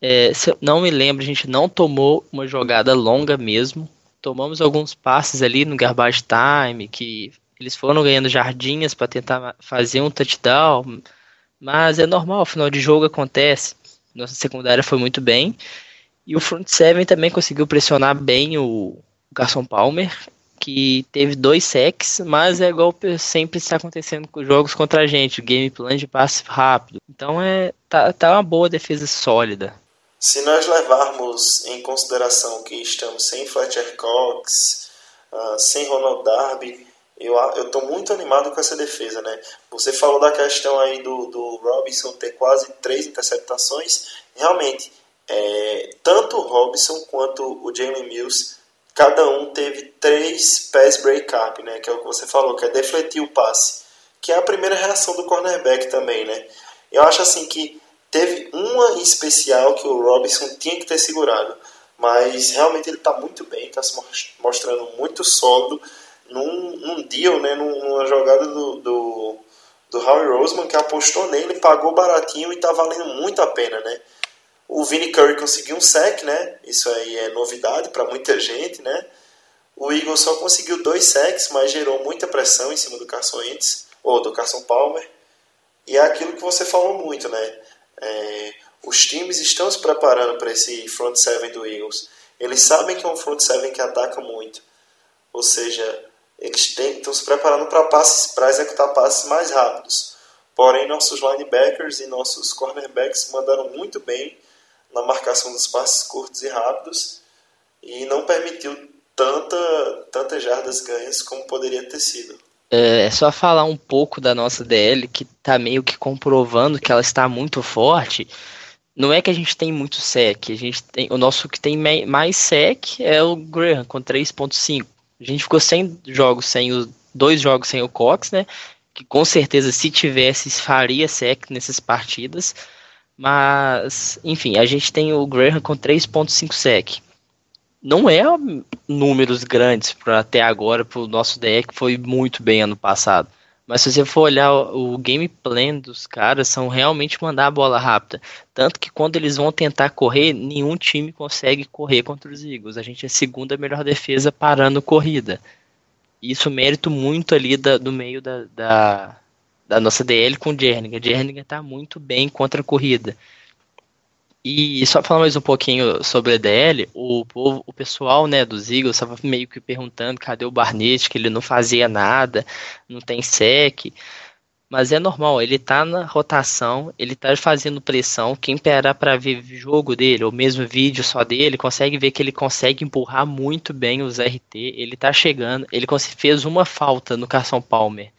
É, se eu não me lembro, a gente não tomou uma jogada longa mesmo. Tomamos alguns passes ali no garbage time, que eles foram ganhando jardinhas para tentar fazer um touchdown. Mas é normal, final de jogo acontece. Nossa secundária foi muito bem. E o front seven também conseguiu pressionar bem o Garson Palmer, que teve dois sacks, mas é igual sempre está acontecendo com jogos contra a gente, game plan de passe rápido. Então é tá, tá uma boa defesa sólida. Se nós levarmos em consideração que estamos sem Fletcher Cox, uh, sem Ronald Darby, eu estou muito animado com essa defesa, né? Você falou da questão aí do, do Robinson ter quase três interceptações. Realmente, é, tanto o Robinson quanto o Jalen Mills, cada um teve três pass break-up, né? Que é o que você falou, que é defletir o passe. Que é a primeira reação do cornerback também, né? Eu acho assim que Teve uma em especial que o Robinson tinha que ter segurado, mas realmente ele está muito bem, está se mostrando muito sólido num, num deal, né, numa jogada do, do, do Howie Roseman que apostou nele, pagou baratinho e está valendo muito a pena, né? O Vinnie Curry conseguiu um sec, né? Isso aí é novidade para muita gente, né? O Eagles só conseguiu dois sacks, mas gerou muita pressão em cima do Carson Wentz, ou do Carson Palmer. E é aquilo que você falou muito, né? É, os times estão se preparando para esse front seven do Eagles. Eles sabem que é um front seven que ataca muito. Ou seja, eles estão se preparando para passes, para executar passes mais rápidos. Porém, nossos linebackers e nossos cornerbacks mandaram muito bem na marcação dos passes curtos e rápidos e não permitiu tanta, tantas jardas ganhas como poderia ter sido. É, é só falar um pouco da nossa DL, que tá meio que comprovando que ela está muito forte. Não é que a gente tem muito sec, a gente tem o nosso que tem mais sec é o Graham com 3.5. A gente ficou sem jogos sem os dois jogos sem o Cox, né? Que com certeza se tivesse faria sec nessas partidas. Mas, enfim, a gente tem o Graham com 3.5 sec não é números grandes para até agora para o nosso DE que foi muito bem ano passado. Mas se você for olhar o, game plan dos caras, são realmente mandar a bola rápida. Tanto que quando eles vão tentar correr, nenhum time consegue correr contra os Eagles. A gente é a segunda melhor defesa parando corrida. Isso mérito muito ali da, do meio da, da, da nossa DL com o Jernigan. Jernigan está muito bem contra a corrida. E só falar mais um pouquinho sobre a DL, o, povo, o pessoal né, dos Eagles estava meio que perguntando cadê o Barnett, que ele não fazia nada, não tem sec. Mas é normal, ele tá na rotação, ele tá fazendo pressão. Quem parar para ver jogo dele, ou mesmo vídeo só dele, consegue ver que ele consegue empurrar muito bem os RT. Ele tá chegando, ele fez uma falta no Carson Palmer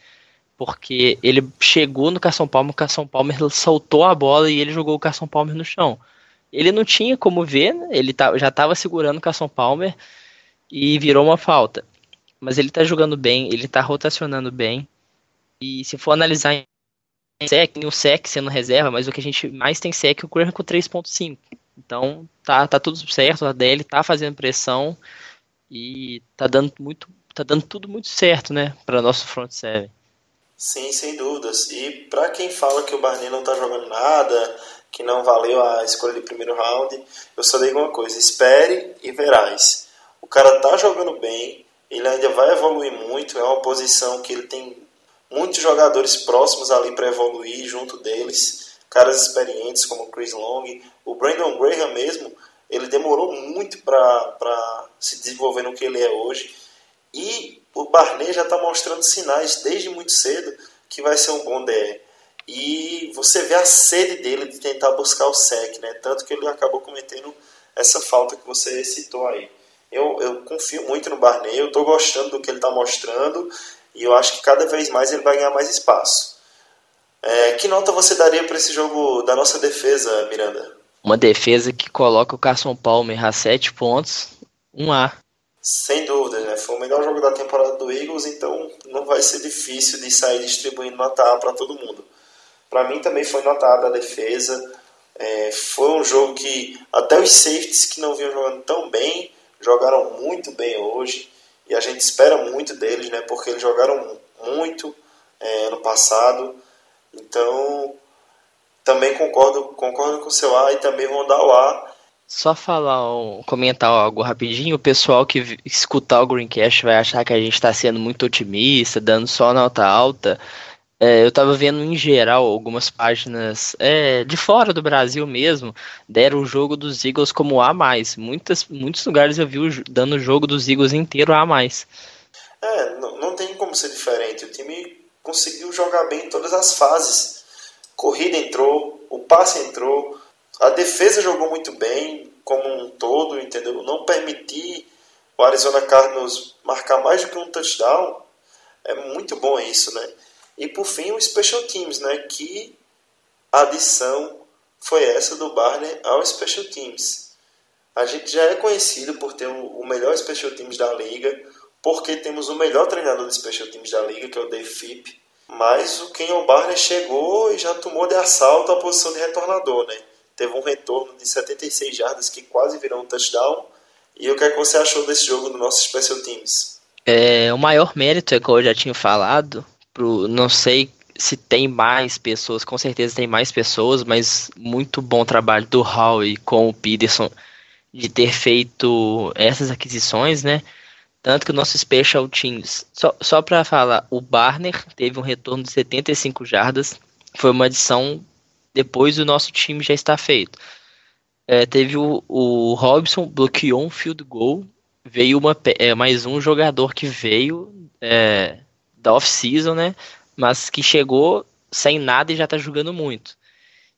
porque ele chegou no Carson Palmer, o Carson Palmer soltou a bola e ele jogou o Carson Palmer no chão. Ele não tinha como ver, né? ele tá, já estava segurando o Carson Palmer e virou uma falta. Mas ele está jogando bem, ele está rotacionando bem. E se for analisar em sec, o sec sendo reserva, mas o que a gente mais tem sec é o Graham com 3.5. Então tá, tá tudo certo, a DL tá fazendo pressão e tá dando muito, tá dando tudo muito certo, né, para nosso front seven. Sim, sem dúvidas. E para quem fala que o Barney não está jogando nada, que não valeu a escolha de primeiro round, eu só digo uma coisa: espere e verás. O cara tá jogando bem, ele ainda vai evoluir muito. É uma posição que ele tem muitos jogadores próximos ali para evoluir junto deles. caras experientes como o Chris Long, o Brandon Graham mesmo, ele demorou muito para se desenvolver no que ele é hoje. E o Barney já está mostrando sinais desde muito cedo que vai ser um bom DR. E você vê a sede dele de tentar buscar o sec, né? Tanto que ele acabou cometendo essa falta que você citou aí. Eu, eu confio muito no Barney, eu estou gostando do que ele está mostrando e eu acho que cada vez mais ele vai ganhar mais espaço. É, que nota você daria para esse jogo da nossa defesa, Miranda? Uma defesa que coloca o Carson Palmer a 7 pontos, um A. Sem dúvida, né? Foi o melhor jogo da temporada do Eagles, então não vai ser difícil de sair distribuindo nota A para todo mundo. Para mim também foi nota A defesa. É, foi um jogo que até os safeties que não vinham jogando tão bem jogaram muito bem hoje e a gente espera muito deles, né? Porque eles jogaram muito é, ano passado. Então também concordo, concordo com o seu A e também vou dar o A. Só falar, um, comentar algo rapidinho, o pessoal que escutar o Greencast vai achar que a gente está sendo muito otimista, dando só nota alta. É, eu estava vendo em geral algumas páginas é, de fora do Brasil mesmo deram o jogo dos Eagles como A mais. Muitas, muitos lugares eu vi dando o jogo dos Eagles inteiro A mais. É, não, não tem como ser diferente. O time conseguiu jogar bem em todas as fases. Corrida entrou, o passe entrou, a defesa jogou muito bem como um todo, entendeu? Não permitir o Arizona Cardinals marcar mais do que um touchdown é muito bom isso, né? E por fim o Special Teams, né? Que adição foi essa do Barney ao Special Teams. A gente já é conhecido por ter o melhor Special Teams da liga, porque temos o melhor treinador de Special Teams da liga, que é o Dave Fipp. Mas o Kenyon Barney chegou e já tomou de assalto a posição de retornador, né? Teve um retorno de 76 jardas que quase virou um touchdown. E o que, é que você achou desse jogo do nosso Special Teams? É, o maior mérito é que eu já tinha falado, pro, não sei se tem mais pessoas, com certeza tem mais pessoas, mas muito bom trabalho do Howie com o Peterson de ter feito essas aquisições, né? Tanto que o nosso Special Teams, só, só para falar, o Barner teve um retorno de 75 jardas, foi uma adição depois do nosso time já está feito. É, teve o, o Robson, bloqueou um field goal, veio uma, é, mais um jogador que veio é, da off-season, né? Mas que chegou sem nada e já está jogando muito.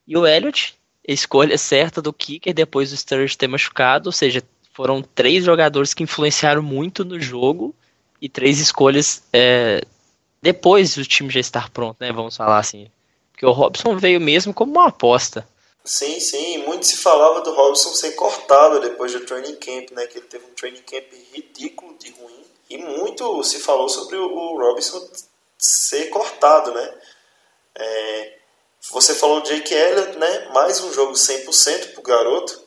E o Elliott, escolha certa do kicker depois do Sturridge ter machucado, ou seja, foram três jogadores que influenciaram muito no jogo e três escolhas é, depois do time já estar pronto, né? Vamos falar assim. Porque o Robson veio mesmo como uma aposta. Sim, sim. Muito se falava do Robson ser cortado depois do training camp, né? Que ele teve um training camp ridículo de ruim. E muito se falou sobre o Robson ser cortado, né? É, você falou de Jake Elliott, né? Mais um jogo 100% pro garoto.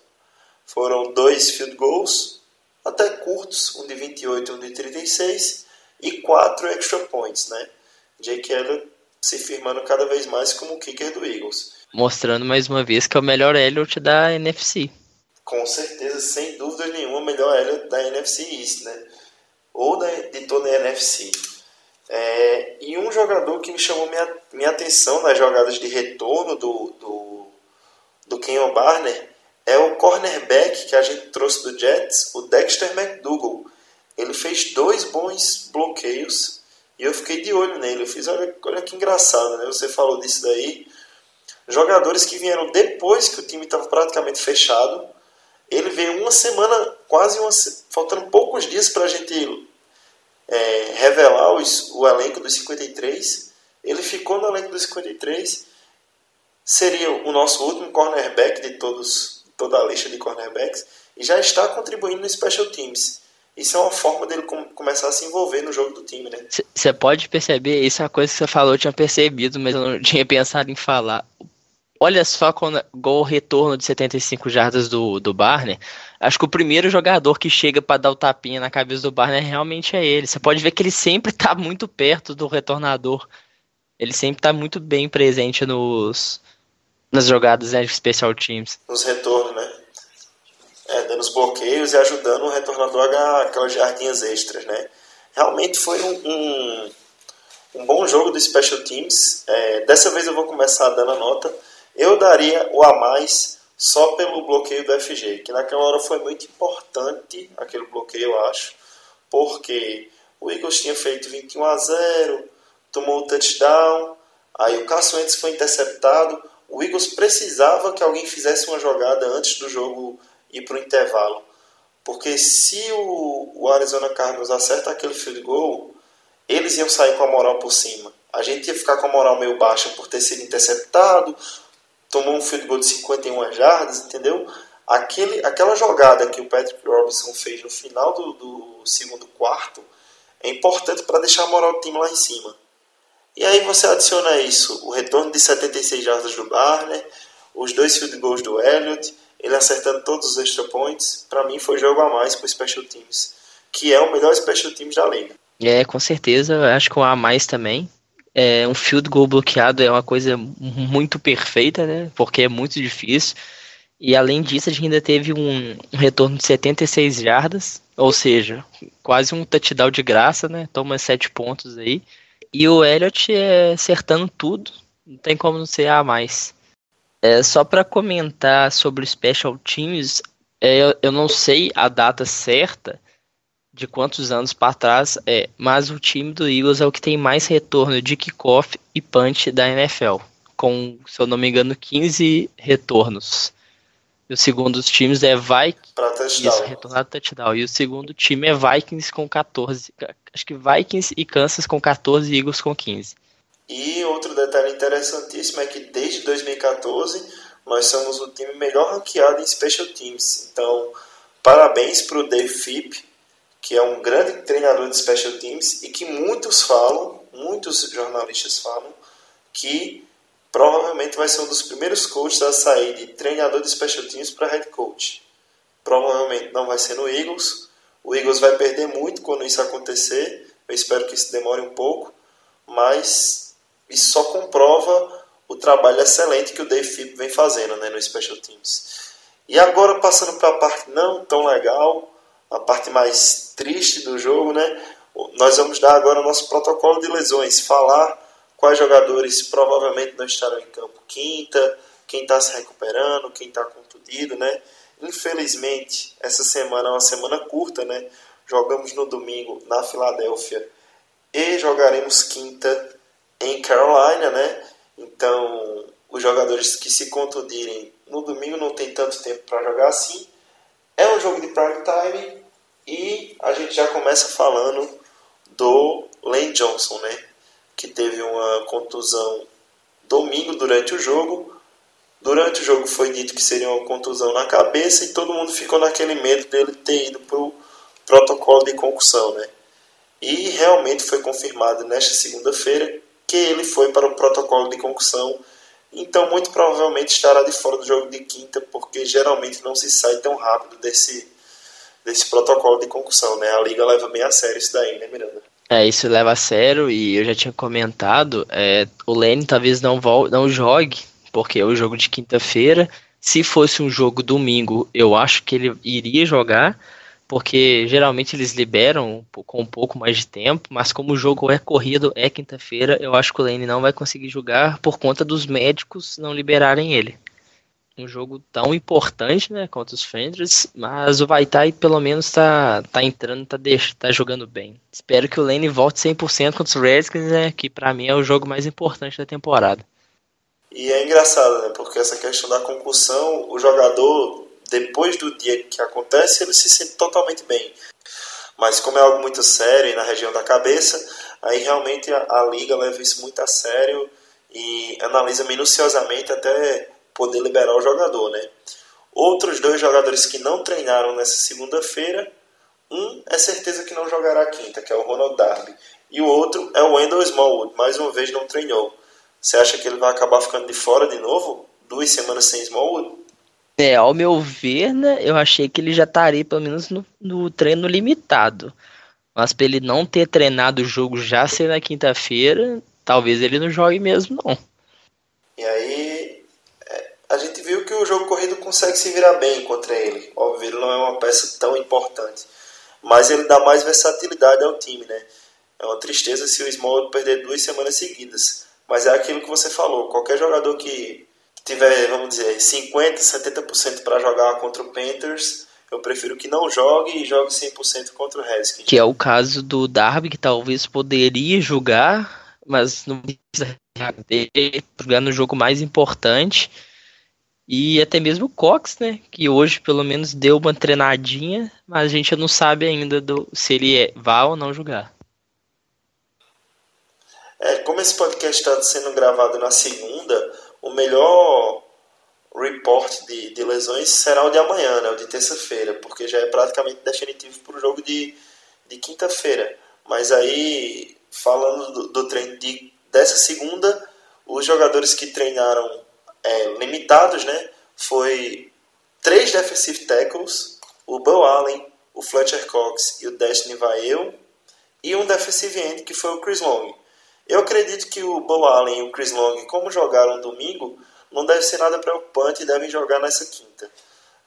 Foram dois field goals, até curtos, um de 28 e um de 36, e quatro extra points, né? Jake Elliott se firmando cada vez mais como o kicker do Eagles. Mostrando mais uma vez que é o melhor Elliott da NFC. Com certeza, sem dúvida nenhuma, o melhor Elliott da NFC East, né? Ou da, de toda a NFC. É, e um jogador que me chamou minha, minha atenção nas jogadas de retorno do, do, do Kenyon Barner é o cornerback que a gente trouxe do Jets, o Dexter McDougall. Ele fez dois bons bloqueios e eu fiquei de olho nele. Eu fiz, olha, olha que engraçado, né? Você falou disso daí. Jogadores que vieram depois que o time estava praticamente fechado. Ele veio uma semana, quase uma, faltando poucos dias para a gente é, revelar os, o elenco dos 53. Ele ficou no elenco dos 53. Seria o nosso último cornerback de todos, toda a lista de cornerbacks. E já está contribuindo no Special Teams isso é uma forma dele com, começar a se envolver no jogo do time, né? Você pode perceber, isso é uma coisa que você falou, eu tinha percebido, mas eu não tinha pensado em falar. Olha só quando gol retorno de 75 jardas do, do. Acho que o primeiro jogador que chega para dar o tapinha na cabeça do Barner realmente é ele. Você pode ver que ele sempre tá muito perto do retornador. Ele sempre tá muito bem presente nos nas jogadas né, de special teams. Nos retornos, né? é, dando os bloqueios e ajudando o retornador a aquelas jardinhas extras, né? Realmente foi um, um, um bom jogo do Special Teams. É, dessa vez eu vou começar dando a nota. Eu daria o a mais só pelo bloqueio do FG, que naquela hora foi muito importante, aquele bloqueio, eu acho, porque o Eagles tinha feito 21 a 0, tomou o touchdown, aí o Carson Wentz foi interceptado, o Eagles precisava que alguém fizesse uma jogada antes do jogo ir para o intervalo. Porque se o, o Arizona Cardinals acerta aquele field goal, eles iam sair com a moral por cima. A gente ia ficar com a moral meio baixa por ter sido interceptado, tomou um field goal de 51 jardas, entendeu? Aquele, aquela jogada que o Patrick Robinson fez no final do, do segundo quarto é importante para deixar a moral do time lá em cima. E aí você adiciona isso, o retorno de 76 jardas do Barner, os dois field goals do Elliott, ele acertando todos os extra points, para mim foi jogo a mais para o Special Teams, que é o melhor Special Teams da liga. É, com certeza, acho que um a mais também. É, um field goal bloqueado é uma coisa muito perfeita, né? Porque é muito difícil. E além disso, a gente ainda teve um, um, retorno de 76 jardas, ou seja, quase um touchdown de graça, né? Toma 7 pontos aí. E o Elliott é acertando tudo, não tem como não ser a mais. É, só para comentar sobre o Special Teams, é, eu não sei a data certa de quantos anos para trás é, mas o time do Eagles é o que tem mais retorno de kickoff e punch da NFL, com, se eu não me engano, 15 retornos. E o segundo dos times é Vikings. Para touchdown. Isso, retornado touchdown. E o segundo time é Vikings com 14. Acho que Vikings e Kansas com 14 e Eagles com 15. E outro detalhe interessantíssimo é que desde 2014 nós somos o time melhor ranqueado em Special Teams. Então, parabéns para o Dave Fipp, que é um grande treinador de Special Teams e que muitos falam, muitos jornalistas falam, que provavelmente vai ser um dos primeiros coaches a sair de treinador de special teams para head coach. Provavelmente não vai ser no Eagles. O Eagles vai perder muito quando isso acontecer. Eu espero que isso demore um pouco, mas isso só comprova o trabalho excelente que o Dave Fipp vem fazendo né, no special teams. E agora passando para a parte não tão legal, a parte mais triste do jogo, né? Nós vamos dar agora o nosso protocolo de lesões, falar quais jogadores provavelmente não estarão em campo quinta, quem está se recuperando, quem está contundido, né? Infelizmente, essa semana é uma semana curta, né? Jogamos no domingo na Filadélfia e jogaremos quinta em Carolina, né? Então, os jogadores que se contundirem no domingo não tem tanto tempo para jogar assim. É um jogo de prime time e a gente já começa falando do Lane Johnson, né? que teve uma contusão domingo durante o jogo. Durante o jogo foi dito que seria uma contusão na cabeça e todo mundo ficou naquele medo dele ter ido para o protocolo de concussão, né? E realmente foi confirmado nesta segunda-feira que ele foi para o protocolo de concussão. Então, muito provavelmente estará de fora do jogo de quinta, porque geralmente não se sai tão rápido desse, desse protocolo de concussão, né? A liga leva bem a sério isso daí, né, Miranda? É, isso leva a sério e eu já tinha comentado, é, o Lane talvez não, vol não jogue, porque é o jogo de quinta-feira. Se fosse um jogo domingo, eu acho que ele iria jogar, porque geralmente eles liberam com um pouco mais de tempo, mas como o jogo é corrido, é quinta-feira, eu acho que o Lane não vai conseguir jogar por conta dos médicos não liberarem ele um jogo tão importante, né, contra os Fenders, mas o Vaitai pelo menos tá, tá entrando, tá, deix, tá jogando bem. Espero que o Lane volte 100% contra os Redskins, né, que para mim é o jogo mais importante da temporada. E é engraçado, né, porque essa questão da concussão, o jogador, depois do dia que acontece, ele se sente totalmente bem. Mas como é algo muito sério e na região da cabeça, aí realmente a, a liga leva isso muito a sério e analisa minuciosamente até poder liberar o jogador, né? Outros dois jogadores que não treinaram nessa segunda-feira, um é certeza que não jogará quinta, que é o Ronald Darby, e o outro é o Wendell Smallwood, mais uma vez não treinou. Você acha que ele vai acabar ficando de fora de novo? Duas semanas sem Smallwood? É, ao meu ver, né, eu achei que ele já estaria pelo menos no, no treino limitado. Mas para ele não ter treinado o jogo já ser na quinta-feira, talvez ele não jogue mesmo, não. E aí, a gente viu que o jogo corrido consegue se virar bem contra ele. Óbvio, ele não é uma peça tão importante, mas ele dá mais versatilidade ao time, né? É uma tristeza se o Small perder duas semanas seguidas, mas é aquilo que você falou. Qualquer jogador que tiver, vamos dizer, 50, 70% para jogar contra o Panthers, eu prefiro que não jogue e jogue 100% contra o Redskins. Que é o caso do Darby, que talvez poderia jogar, mas não precisa jogar no jogo mais importante. E até mesmo o Cox, né? Que hoje pelo menos deu uma treinadinha, mas a gente não sabe ainda do, se ele é, vai ou não jogar. É, como esse podcast está sendo gravado na segunda, o melhor report de, de lesões será o de amanhã, né, o de terça-feira, porque já é praticamente definitivo para o jogo de, de quinta-feira. Mas aí, falando do, do treino de, dessa segunda, os jogadores que treinaram é, limitados, né, foi três defensive tackles, o Bo Allen, o Fletcher Cox e o Destiny Vael, e um defensive end que foi o Chris Long. Eu acredito que o Bo Allen e o Chris Long, como jogaram domingo, não deve ser nada preocupante e devem jogar nessa quinta.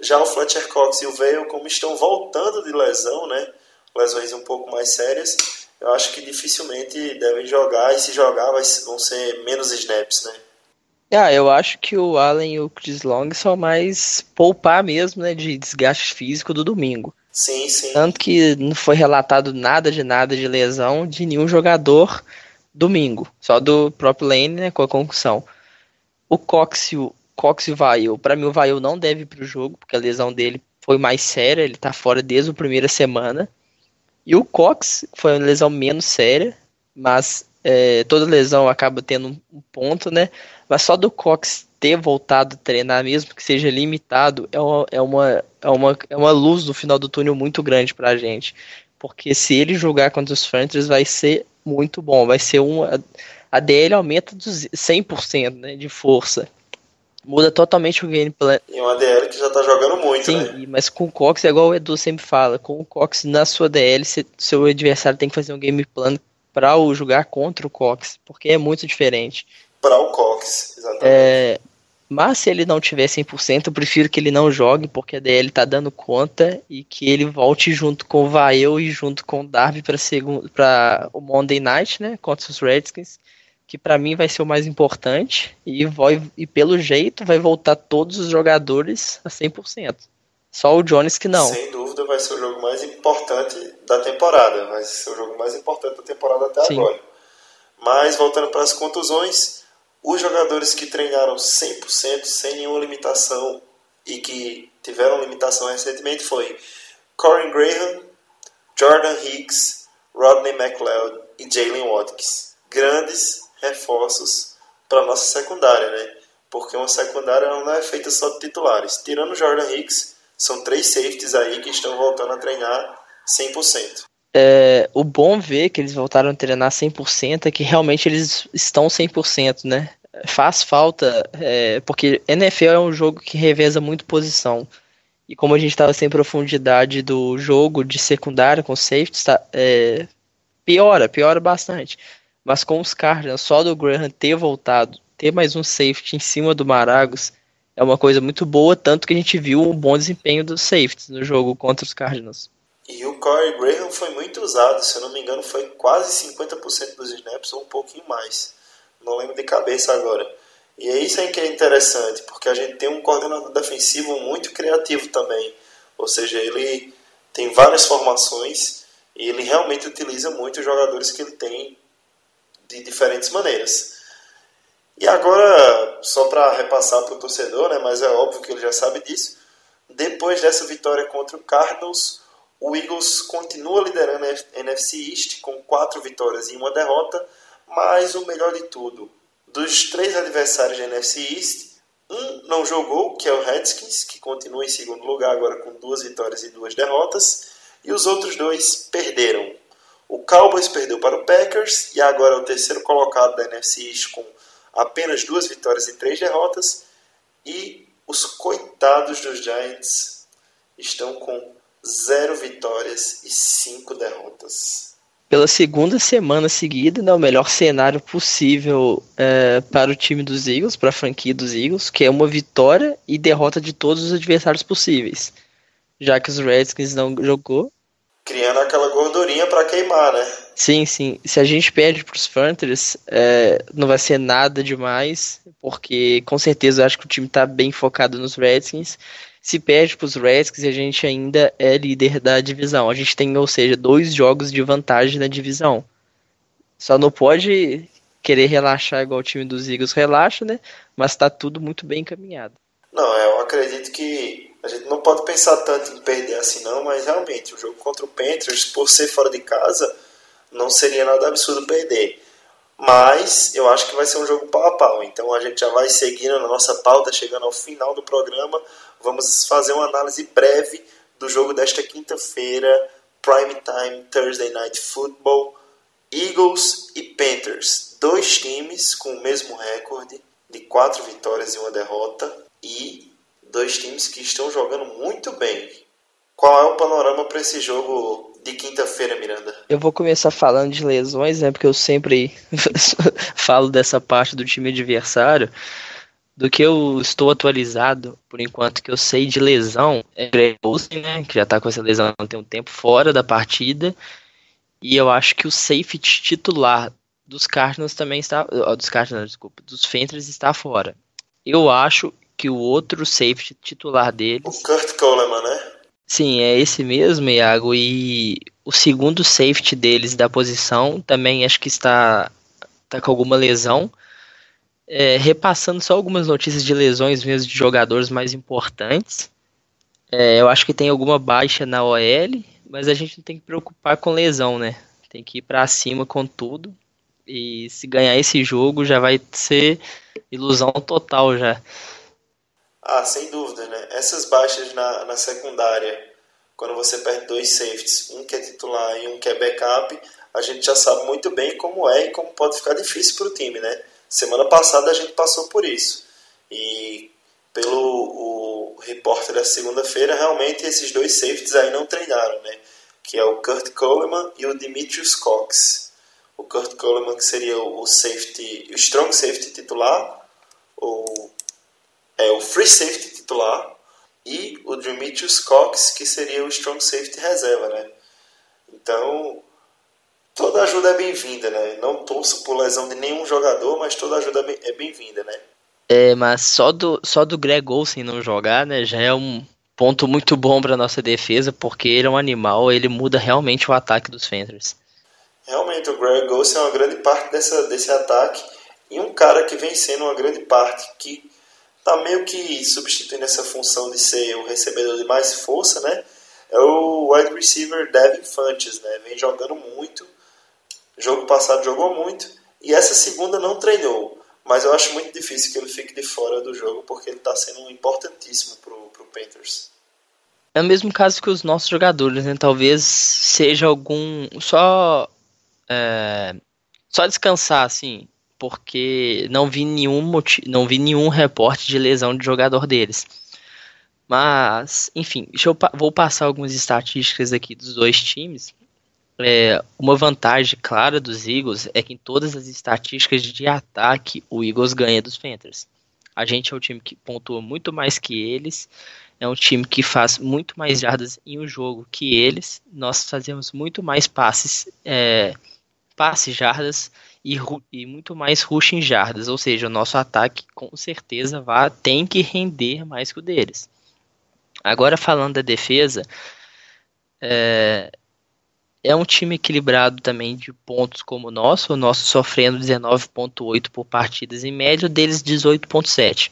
Já o Fletcher Cox e o Vail, como estão voltando de lesão, né, lesões um pouco mais sérias, eu acho que dificilmente devem jogar e se jogar vão ser menos snaps, né? Ah, eu acho que o Allen e o Chris Long são mais poupar mesmo, né, de desgaste físico do domingo. Sim, sim. Tanto que não foi relatado nada de nada de lesão de nenhum jogador domingo, só do próprio Lane, né, com a concussão. O Cox, e o Vail, para mim o Vail não deve ir pro jogo, porque a lesão dele foi mais séria, ele tá fora desde a primeira semana. E o Cox foi uma lesão menos séria, mas é, toda lesão acaba tendo um ponto, né? Mas só do Cox ter voltado a treinar, mesmo que seja limitado, é uma, é uma, é uma, é uma luz no final do túnel muito grande pra gente. Porque se ele jogar contra os Panthers, vai ser muito bom. Vai ser um. A DL aumenta dos 100% né, de força. Muda totalmente o gameplay. E uma DL que já tá jogando muito, Sim, né? mas com o Cox, é igual o Edu sempre fala, com o Cox na sua DL, seu adversário tem que fazer um game plan para o jogar contra o Cox, porque é muito diferente. Para o Cox, exatamente. É, mas se ele não tiver 100%, eu prefiro que ele não jogue, porque a DL tá dando conta e que ele volte junto com o Vael e junto com o Darby para o Monday Night, né, contra os Redskins, que para mim vai ser o mais importante e vai e pelo jeito vai voltar todos os jogadores a 100%. Só o Jones que não. Sem dúvida vai ser o jogo mais importante da temporada, vai ser o jogo mais importante da temporada até Sim. agora. Mas voltando para as contusões, os jogadores que treinaram 100% sem nenhuma limitação e que tiveram limitação recentemente foi Corey Graham, Jordan Hicks, Rodney McLeod e Jalen Watkins. Grandes reforços para nossa secundária, né? Porque uma secundária não é feita só de titulares. Tirando Jordan Hicks, são três safeties aí que estão voltando a treinar 100%. É, o bom ver que eles voltaram a treinar 100% é que realmente eles estão 100%, né? Faz falta, é, porque NFL é um jogo que reveza muito posição. E como a gente estava sem profundidade do jogo de secundária com safety, tá, é, piora, piora bastante. Mas com os Cardinals, só do Graham ter voltado, ter mais um safety em cima do Maragos, é uma coisa muito boa, tanto que a gente viu um bom desempenho dos safeties no jogo contra os Cardinals. E o Corey Graham foi muito usado, se eu não me engano, foi quase 50% dos snaps ou um pouquinho mais. Não lembro de cabeça agora. E é isso aí que é interessante, porque a gente tem um coordenador defensivo muito criativo também. Ou seja, ele tem várias formações e ele realmente utiliza muito os jogadores que ele tem de diferentes maneiras. E agora, só para repassar para o torcedor, né, mas é óbvio que ele já sabe disso, depois dessa vitória contra o Cardinals, o Eagles continua liderando a NFC East com quatro vitórias e uma derrota, mas o melhor de tudo, dos três adversários da NFC East, um não jogou, que é o Redskins, que continua em segundo lugar agora com duas vitórias e duas derrotas, e os outros dois perderam. O Cowboys perdeu para o Packers e agora é o terceiro colocado da NFC East com apenas duas vitórias e três derrotas, e os coitados dos Giants estão com zero vitórias e cinco derrotas. Pela segunda semana seguida, né, o melhor cenário possível é, para o time dos Eagles, para a franquia dos Eagles, que é uma vitória e derrota de todos os adversários possíveis. Já que os Redskins não jogou. criando aquela gordurinha para queimar, né? Sim, sim. Se a gente perde para os Panthers, é, não vai ser nada demais, porque com certeza eu acho que o time está bem focado nos Redskins. Se perde para os Redskins, a gente ainda é líder da divisão. A gente tem, ou seja, dois jogos de vantagem na divisão. Só não pode querer relaxar igual o time dos Eagles relaxa, né? Mas está tudo muito bem encaminhado. Não, eu acredito que a gente não pode pensar tanto em perder assim não, mas realmente o jogo contra o Panthers, por ser fora de casa, não seria nada absurdo perder. Mas eu acho que vai ser um jogo pau a pau. Então a gente já vai seguindo na nossa pauta, chegando ao final do programa. Vamos fazer uma análise breve do jogo desta quinta-feira, Prime Time Thursday Night Football, Eagles e Panthers. Dois times com o mesmo recorde de quatro vitórias e uma derrota e dois times que estão jogando muito bem. Qual é o panorama para esse jogo de quinta-feira, Miranda? Eu vou começar falando de lesões, né? Porque eu sempre falo dessa parte do time adversário. Do que eu estou atualizado, por enquanto que eu sei de lesão, é Greg Olsen, né? Que já tá com essa lesão há um tempo fora da partida. E eu acho que o safety titular dos Cardinals também está. Dos Cardinals, desculpa. Dos Fentres está fora. Eu acho que o outro safety titular deles. O Kurt Coleman, né? Sim, é esse mesmo, Iago. E o segundo safety deles da posição também acho que está, está com alguma lesão. É, repassando só algumas notícias de lesões mesmo de jogadores mais importantes. É, eu acho que tem alguma baixa na OL, mas a gente não tem que preocupar com lesão, né? Tem que ir para cima com tudo. E se ganhar esse jogo já vai ser ilusão total já. Ah, sem dúvida, né? Essas baixas na, na secundária, quando você perde dois safeties, um que é titular e um que é backup, a gente já sabe muito bem como é e como pode ficar difícil para o time, né? Semana passada a gente passou por isso. E pelo o repórter da segunda-feira, realmente esses dois safeties aí não treinaram, né? Que é o Kurt Coleman e o Dimitrius Cox. O Kurt Coleman que seria o safety, o strong safety titular, ou é o free safety titular e o Demetrius Cox, que seria o strong safety reserva, né? Então, toda ajuda é bem-vinda, né? Não torço por lesão de nenhum jogador, mas toda ajuda é bem-vinda, né? É, mas só do, só do Greg Olsen não jogar, né, já é um ponto muito bom para nossa defesa, porque ele é um animal, ele muda realmente o ataque dos Panthers. Realmente, o Greg Olsen é uma grande parte dessa, desse ataque e um cara que vem sendo uma grande parte que tá meio que substituindo essa função de ser o recebedor de mais força, né? É o wide receiver Devin Fantes, né? Vem jogando muito. Jogo passado jogou muito e essa segunda não treinou, mas eu acho muito difícil que ele fique de fora do jogo porque ele está sendo importantíssimo pro, pro Panthers. É o mesmo caso que os nossos jogadores, né? Talvez seja algum só é, só descansar assim, porque não vi nenhum não vi nenhum reporte de lesão de jogador deles. Mas, enfim, eu, vou passar algumas estatísticas aqui dos dois times. É, uma vantagem clara dos Eagles é que em todas as estatísticas de ataque o Eagles ganha dos Panthers. A gente é um time que pontua muito mais que eles, é um time que faz muito mais jardas em um jogo que eles. Nós fazemos muito mais passes, é, passes jardas e, e muito mais rush em jardas, ou seja, o nosso ataque com certeza vai, tem que render mais que o deles. Agora falando da defesa, é, é um time equilibrado também de pontos como o nosso, o nosso sofrendo 19.8 por partidas em média, deles 18.7.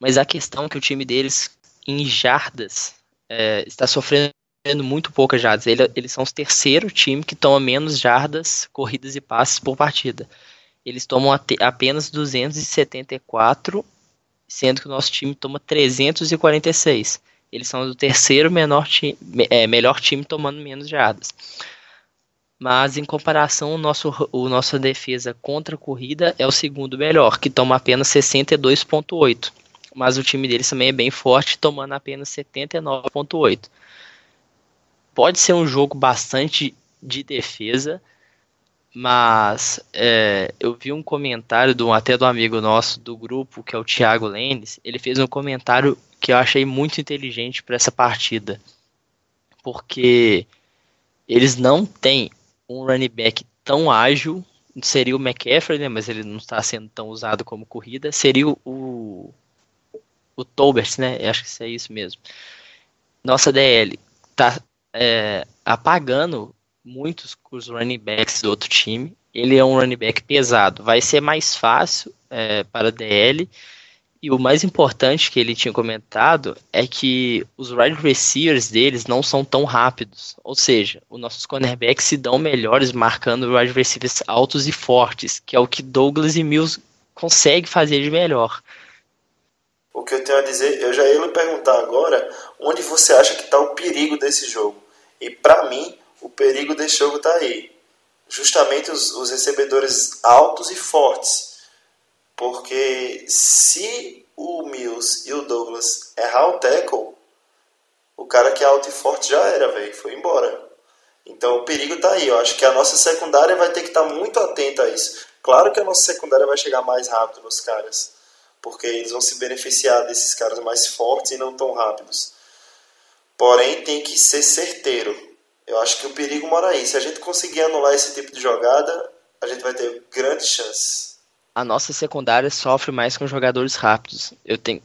Mas a questão é que o time deles em jardas é, está sofrendo muito poucas jardas. Ele, eles são o terceiro time que toma menos jardas, corridas e passes por partida. Eles tomam apenas 274, sendo que o nosso time toma 346. Eles são o terceiro menor é, melhor time tomando menos jardas. Mas em comparação, o nosso, o nossa defesa contra a corrida é o segundo melhor, que toma apenas 62,8. Mas o time deles também é bem forte, tomando apenas 79,8 pode ser um jogo bastante de defesa, mas é, eu vi um comentário do, até do amigo nosso do grupo, que é o Thiago Lenes, ele fez um comentário que eu achei muito inteligente para essa partida. Porque eles não têm um running back tão ágil. Seria o McCaffrey, né? Mas ele não está sendo tão usado como corrida. Seria o, o Tolbert, né? Eu acho que é isso mesmo. Nossa DL tá é, apagando muitos os running backs do outro time. Ele é um running back pesado. Vai ser mais fácil é, para a DL e o mais importante que ele tinha comentado é que os wide receivers deles não são tão rápidos. Ou seja, os nossos cornerbacks se dão melhores marcando wide receivers altos e fortes, que é o que Douglas e Mills conseguem fazer de melhor. O que eu tenho a dizer, eu já ia lhe perguntar agora, onde você acha que está o perigo desse jogo? E para mim, o perigo desse jogo está aí. Justamente os, os recebedores altos e fortes porque se o Mills e o Douglas errar o tackle, o cara que é alto e forte já era, velho, foi embora. Então o perigo tá aí. Eu acho que a nossa secundária vai ter que estar tá muito atenta a isso. Claro que a nossa secundária vai chegar mais rápido nos caras, porque eles vão se beneficiar desses caras mais fortes e não tão rápidos. Porém, tem que ser certeiro. Eu acho que o perigo mora aí. Se a gente conseguir anular esse tipo de jogada, a gente vai ter grandes chances a nossa secundária sofre mais com jogadores rápidos. Eu tenho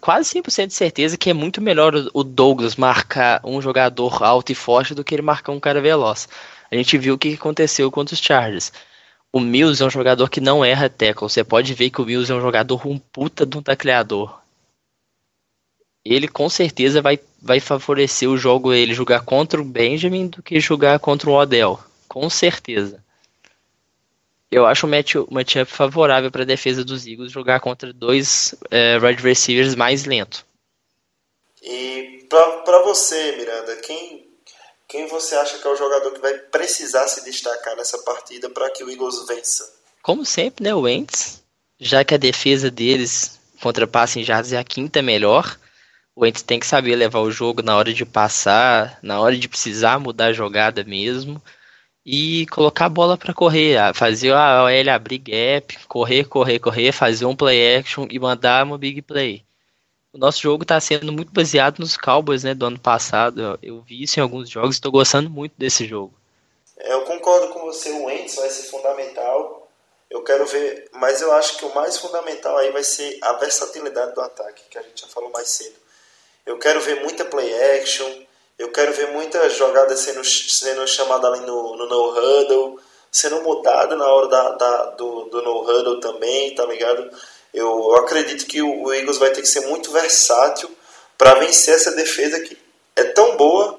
quase 100% de certeza que é muito melhor o Douglas marcar um jogador alto e forte do que ele marcar um cara veloz. A gente viu o que aconteceu contra os Chargers. O Mills é um jogador que não erra tackle. Você pode ver que o Mills é um jogador um puta de um tacleador. Ele com certeza vai, vai favorecer o jogo ele jogar contra o Benjamin do que jogar contra o Odell. Com certeza eu acho um matchup match favorável para a defesa dos Eagles jogar contra dois é, wide receivers mais lentos. E para você, Miranda, quem, quem você acha que é o jogador que vai precisar se destacar nessa partida para que o Eagles vença? Como sempre, né, o Wentz, já que a defesa deles contra passe em jardas é a quinta melhor, o Wentz tem que saber levar o jogo na hora de passar, na hora de precisar mudar a jogada mesmo e colocar a bola para correr, fazer a OL abrir gap, correr, correr, correr, fazer um play action e mandar uma big play. O nosso jogo está sendo muito baseado nos Cowboys, né, do ano passado. Eu vi isso em alguns jogos, estou gostando muito desse jogo. É, eu concordo com você, o Wentz vai ser fundamental. Eu quero ver, mas eu acho que o mais fundamental aí vai ser a versatilidade do ataque, que a gente já falou mais cedo. Eu quero ver muita play action, eu quero ver muitas jogadas sendo, sendo chamadas ali no, no no-huddle, sendo mudada na hora da, da do, do no-huddle também, tá ligado? Eu, eu acredito que o, o Eagles vai ter que ser muito versátil para vencer essa defesa que é tão boa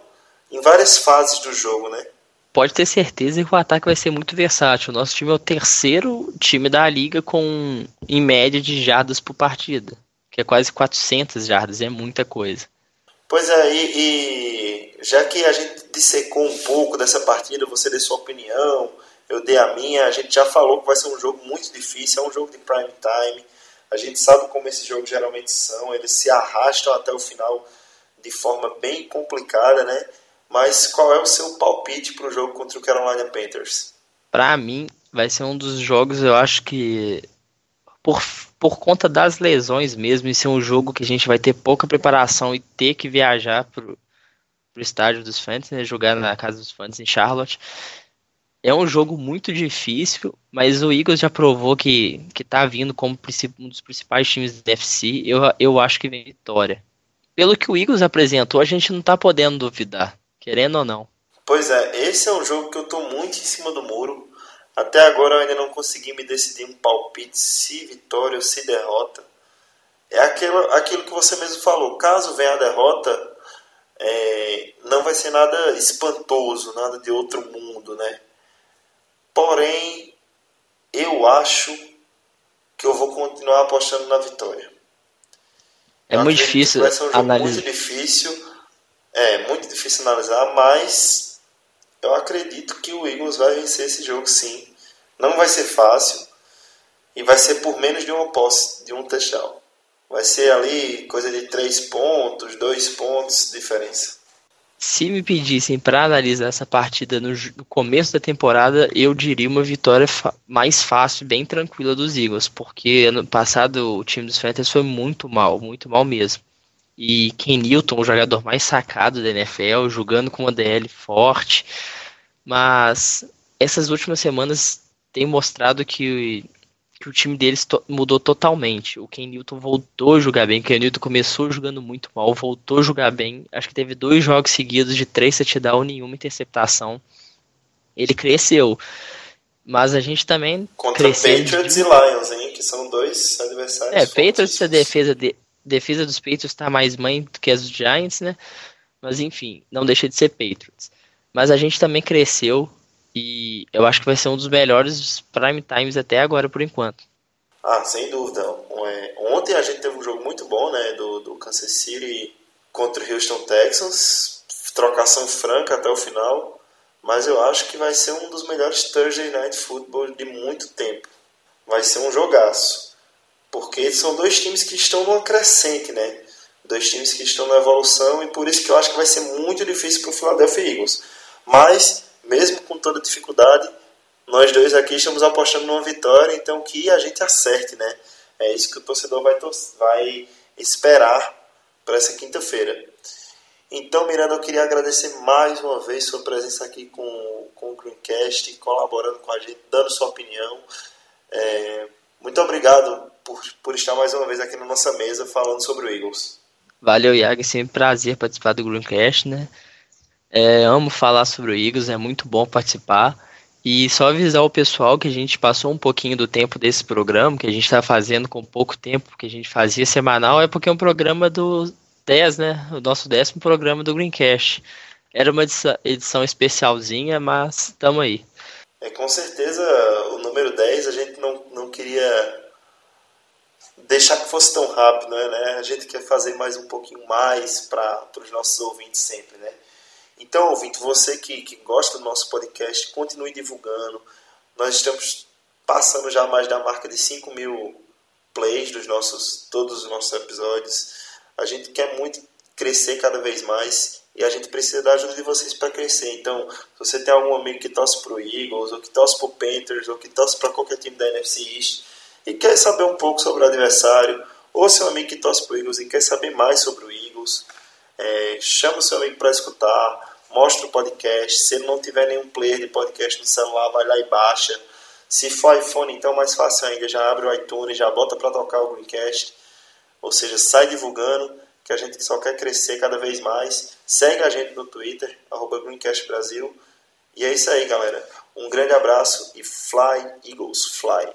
em várias fases do jogo, né? Pode ter certeza que o ataque vai ser muito versátil. Nosso time é o terceiro time da liga com, em média, de jardas por partida, que é quase 400 jardas, é muita coisa. Pois é, e, e, já que a gente dissecou um pouco dessa partida, você deu sua opinião, eu dei a minha, a gente já falou que vai ser um jogo muito difícil, é um jogo de prime time, a gente sabe como esses jogos geralmente são, eles se arrastam até o final de forma bem complicada, né? Mas qual é o seu palpite para o jogo contra o Carolina Panthers? Para mim, vai ser um dos jogos, eu acho que por por conta das lesões mesmo, e ser um jogo que a gente vai ter pouca preparação e ter que viajar pro estádio dos Fantasy, né, jogar na casa dos Fantasy em Charlotte. É um jogo muito difícil, mas o Eagles já provou que, que tá vindo como um dos principais times da FC. Eu, eu acho que vem vitória. Pelo que o Eagles apresentou, a gente não tá podendo duvidar, querendo ou não. Pois é, esse é um jogo que eu tô muito em cima do muro. Até agora eu ainda não consegui me decidir um palpite se vitória ou se derrota. É aquilo, aquilo que você mesmo falou. Caso venha a derrota, é, não vai ser nada espantoso, nada de outro mundo, né? Porém, eu acho que eu vou continuar apostando na vitória. É eu muito difícil vai ser um jogo analisar. muito difícil. É muito difícil analisar, mas eu acredito que o Eagles vai vencer esse jogo sim. Não vai ser fácil e vai ser por menos de uma posse, de um touchdown. Vai ser ali coisa de três pontos, dois pontos diferença. Se me pedissem para analisar essa partida no, no, começo da temporada, eu diria uma vitória mais fácil, bem tranquila dos Eagles, porque ano passado o time dos Panthers foi muito mal, muito mal mesmo. E Ken Newton, o jogador mais sacado da NFL, jogando com uma DL forte. Mas essas últimas semanas têm mostrado que, que o time deles to mudou totalmente. O Ken Newton voltou a jogar bem. O Ken Newton começou jogando muito mal, voltou a jogar bem. Acho que teve dois jogos seguidos de três touchdowns, nenhuma interceptação. Ele cresceu. Mas a gente também. Contra Patriots de... e Lions, hein? Que são dois adversários. É, Patriots, a defesa, de, defesa dos Patriots está mais mãe do que as dos Giants, né? Mas enfim, não deixa de ser Patriots. Mas a gente também cresceu e eu acho que vai ser um dos melhores prime times até agora por enquanto. Ah, sem dúvida. Ontem a gente teve um jogo muito bom, né? Do, do Kansas City contra o Houston Texans. Trocação franca até o final mas eu acho que vai ser um dos melhores Thursday Night Football de muito tempo. Vai ser um jogaço. Porque são dois times que estão numa crescente, né? Dois times que estão na evolução e por isso que eu acho que vai ser muito difícil para o Philadelphia Eagles. Mas, mesmo com toda dificuldade, nós dois aqui estamos apostando numa vitória, então que a gente acerte, né? É isso que o torcedor vai, vai esperar para essa quinta-feira. Então, Miranda, eu queria agradecer mais uma vez sua presença aqui com, com o Greencast, colaborando com a gente, dando sua opinião. É, muito obrigado por, por estar mais uma vez aqui na nossa mesa falando sobre o Eagles. Valeu, Iago. É sempre um prazer participar do Greencast, né? É, amo falar sobre o Eagles, é muito bom participar. E só avisar o pessoal que a gente passou um pouquinho do tempo desse programa, que a gente está fazendo com pouco tempo, que a gente fazia semanal, é porque é um programa do, 10, né? O nosso décimo programa do Greencast. Era uma edição especialzinha, mas estamos aí. É, com certeza, o número 10 a gente não, não queria deixar que fosse tão rápido, né? A gente quer fazer mais um pouquinho mais para os nossos ouvintes sempre, né? Então, ouvinte, você que, que gosta do nosso podcast, continue divulgando. Nós estamos passando já mais da marca de 5 mil plays dos nossos, todos os nossos episódios. A gente quer muito crescer cada vez mais e a gente precisa da ajuda de vocês para crescer. Então, se você tem algum amigo que torce para o Eagles, ou que torce para o Panthers, ou que torce para qualquer time da NFC East e quer saber um pouco sobre o adversário, ou seu amigo que torce para o Eagles e quer saber mais sobre o Eagles, é, chama o seu amigo para escutar, mostra o podcast. Se ele não tiver nenhum player de podcast no celular, vai lá e baixa. Se for iPhone, então mais fácil ainda, já abre o iTunes, já bota para tocar o Greencast ou seja, sai divulgando, que a gente só quer crescer cada vez mais. Segue a gente no Twitter, arroba Greencast Brasil. E é isso aí, galera. Um grande abraço e fly, Eagles, fly!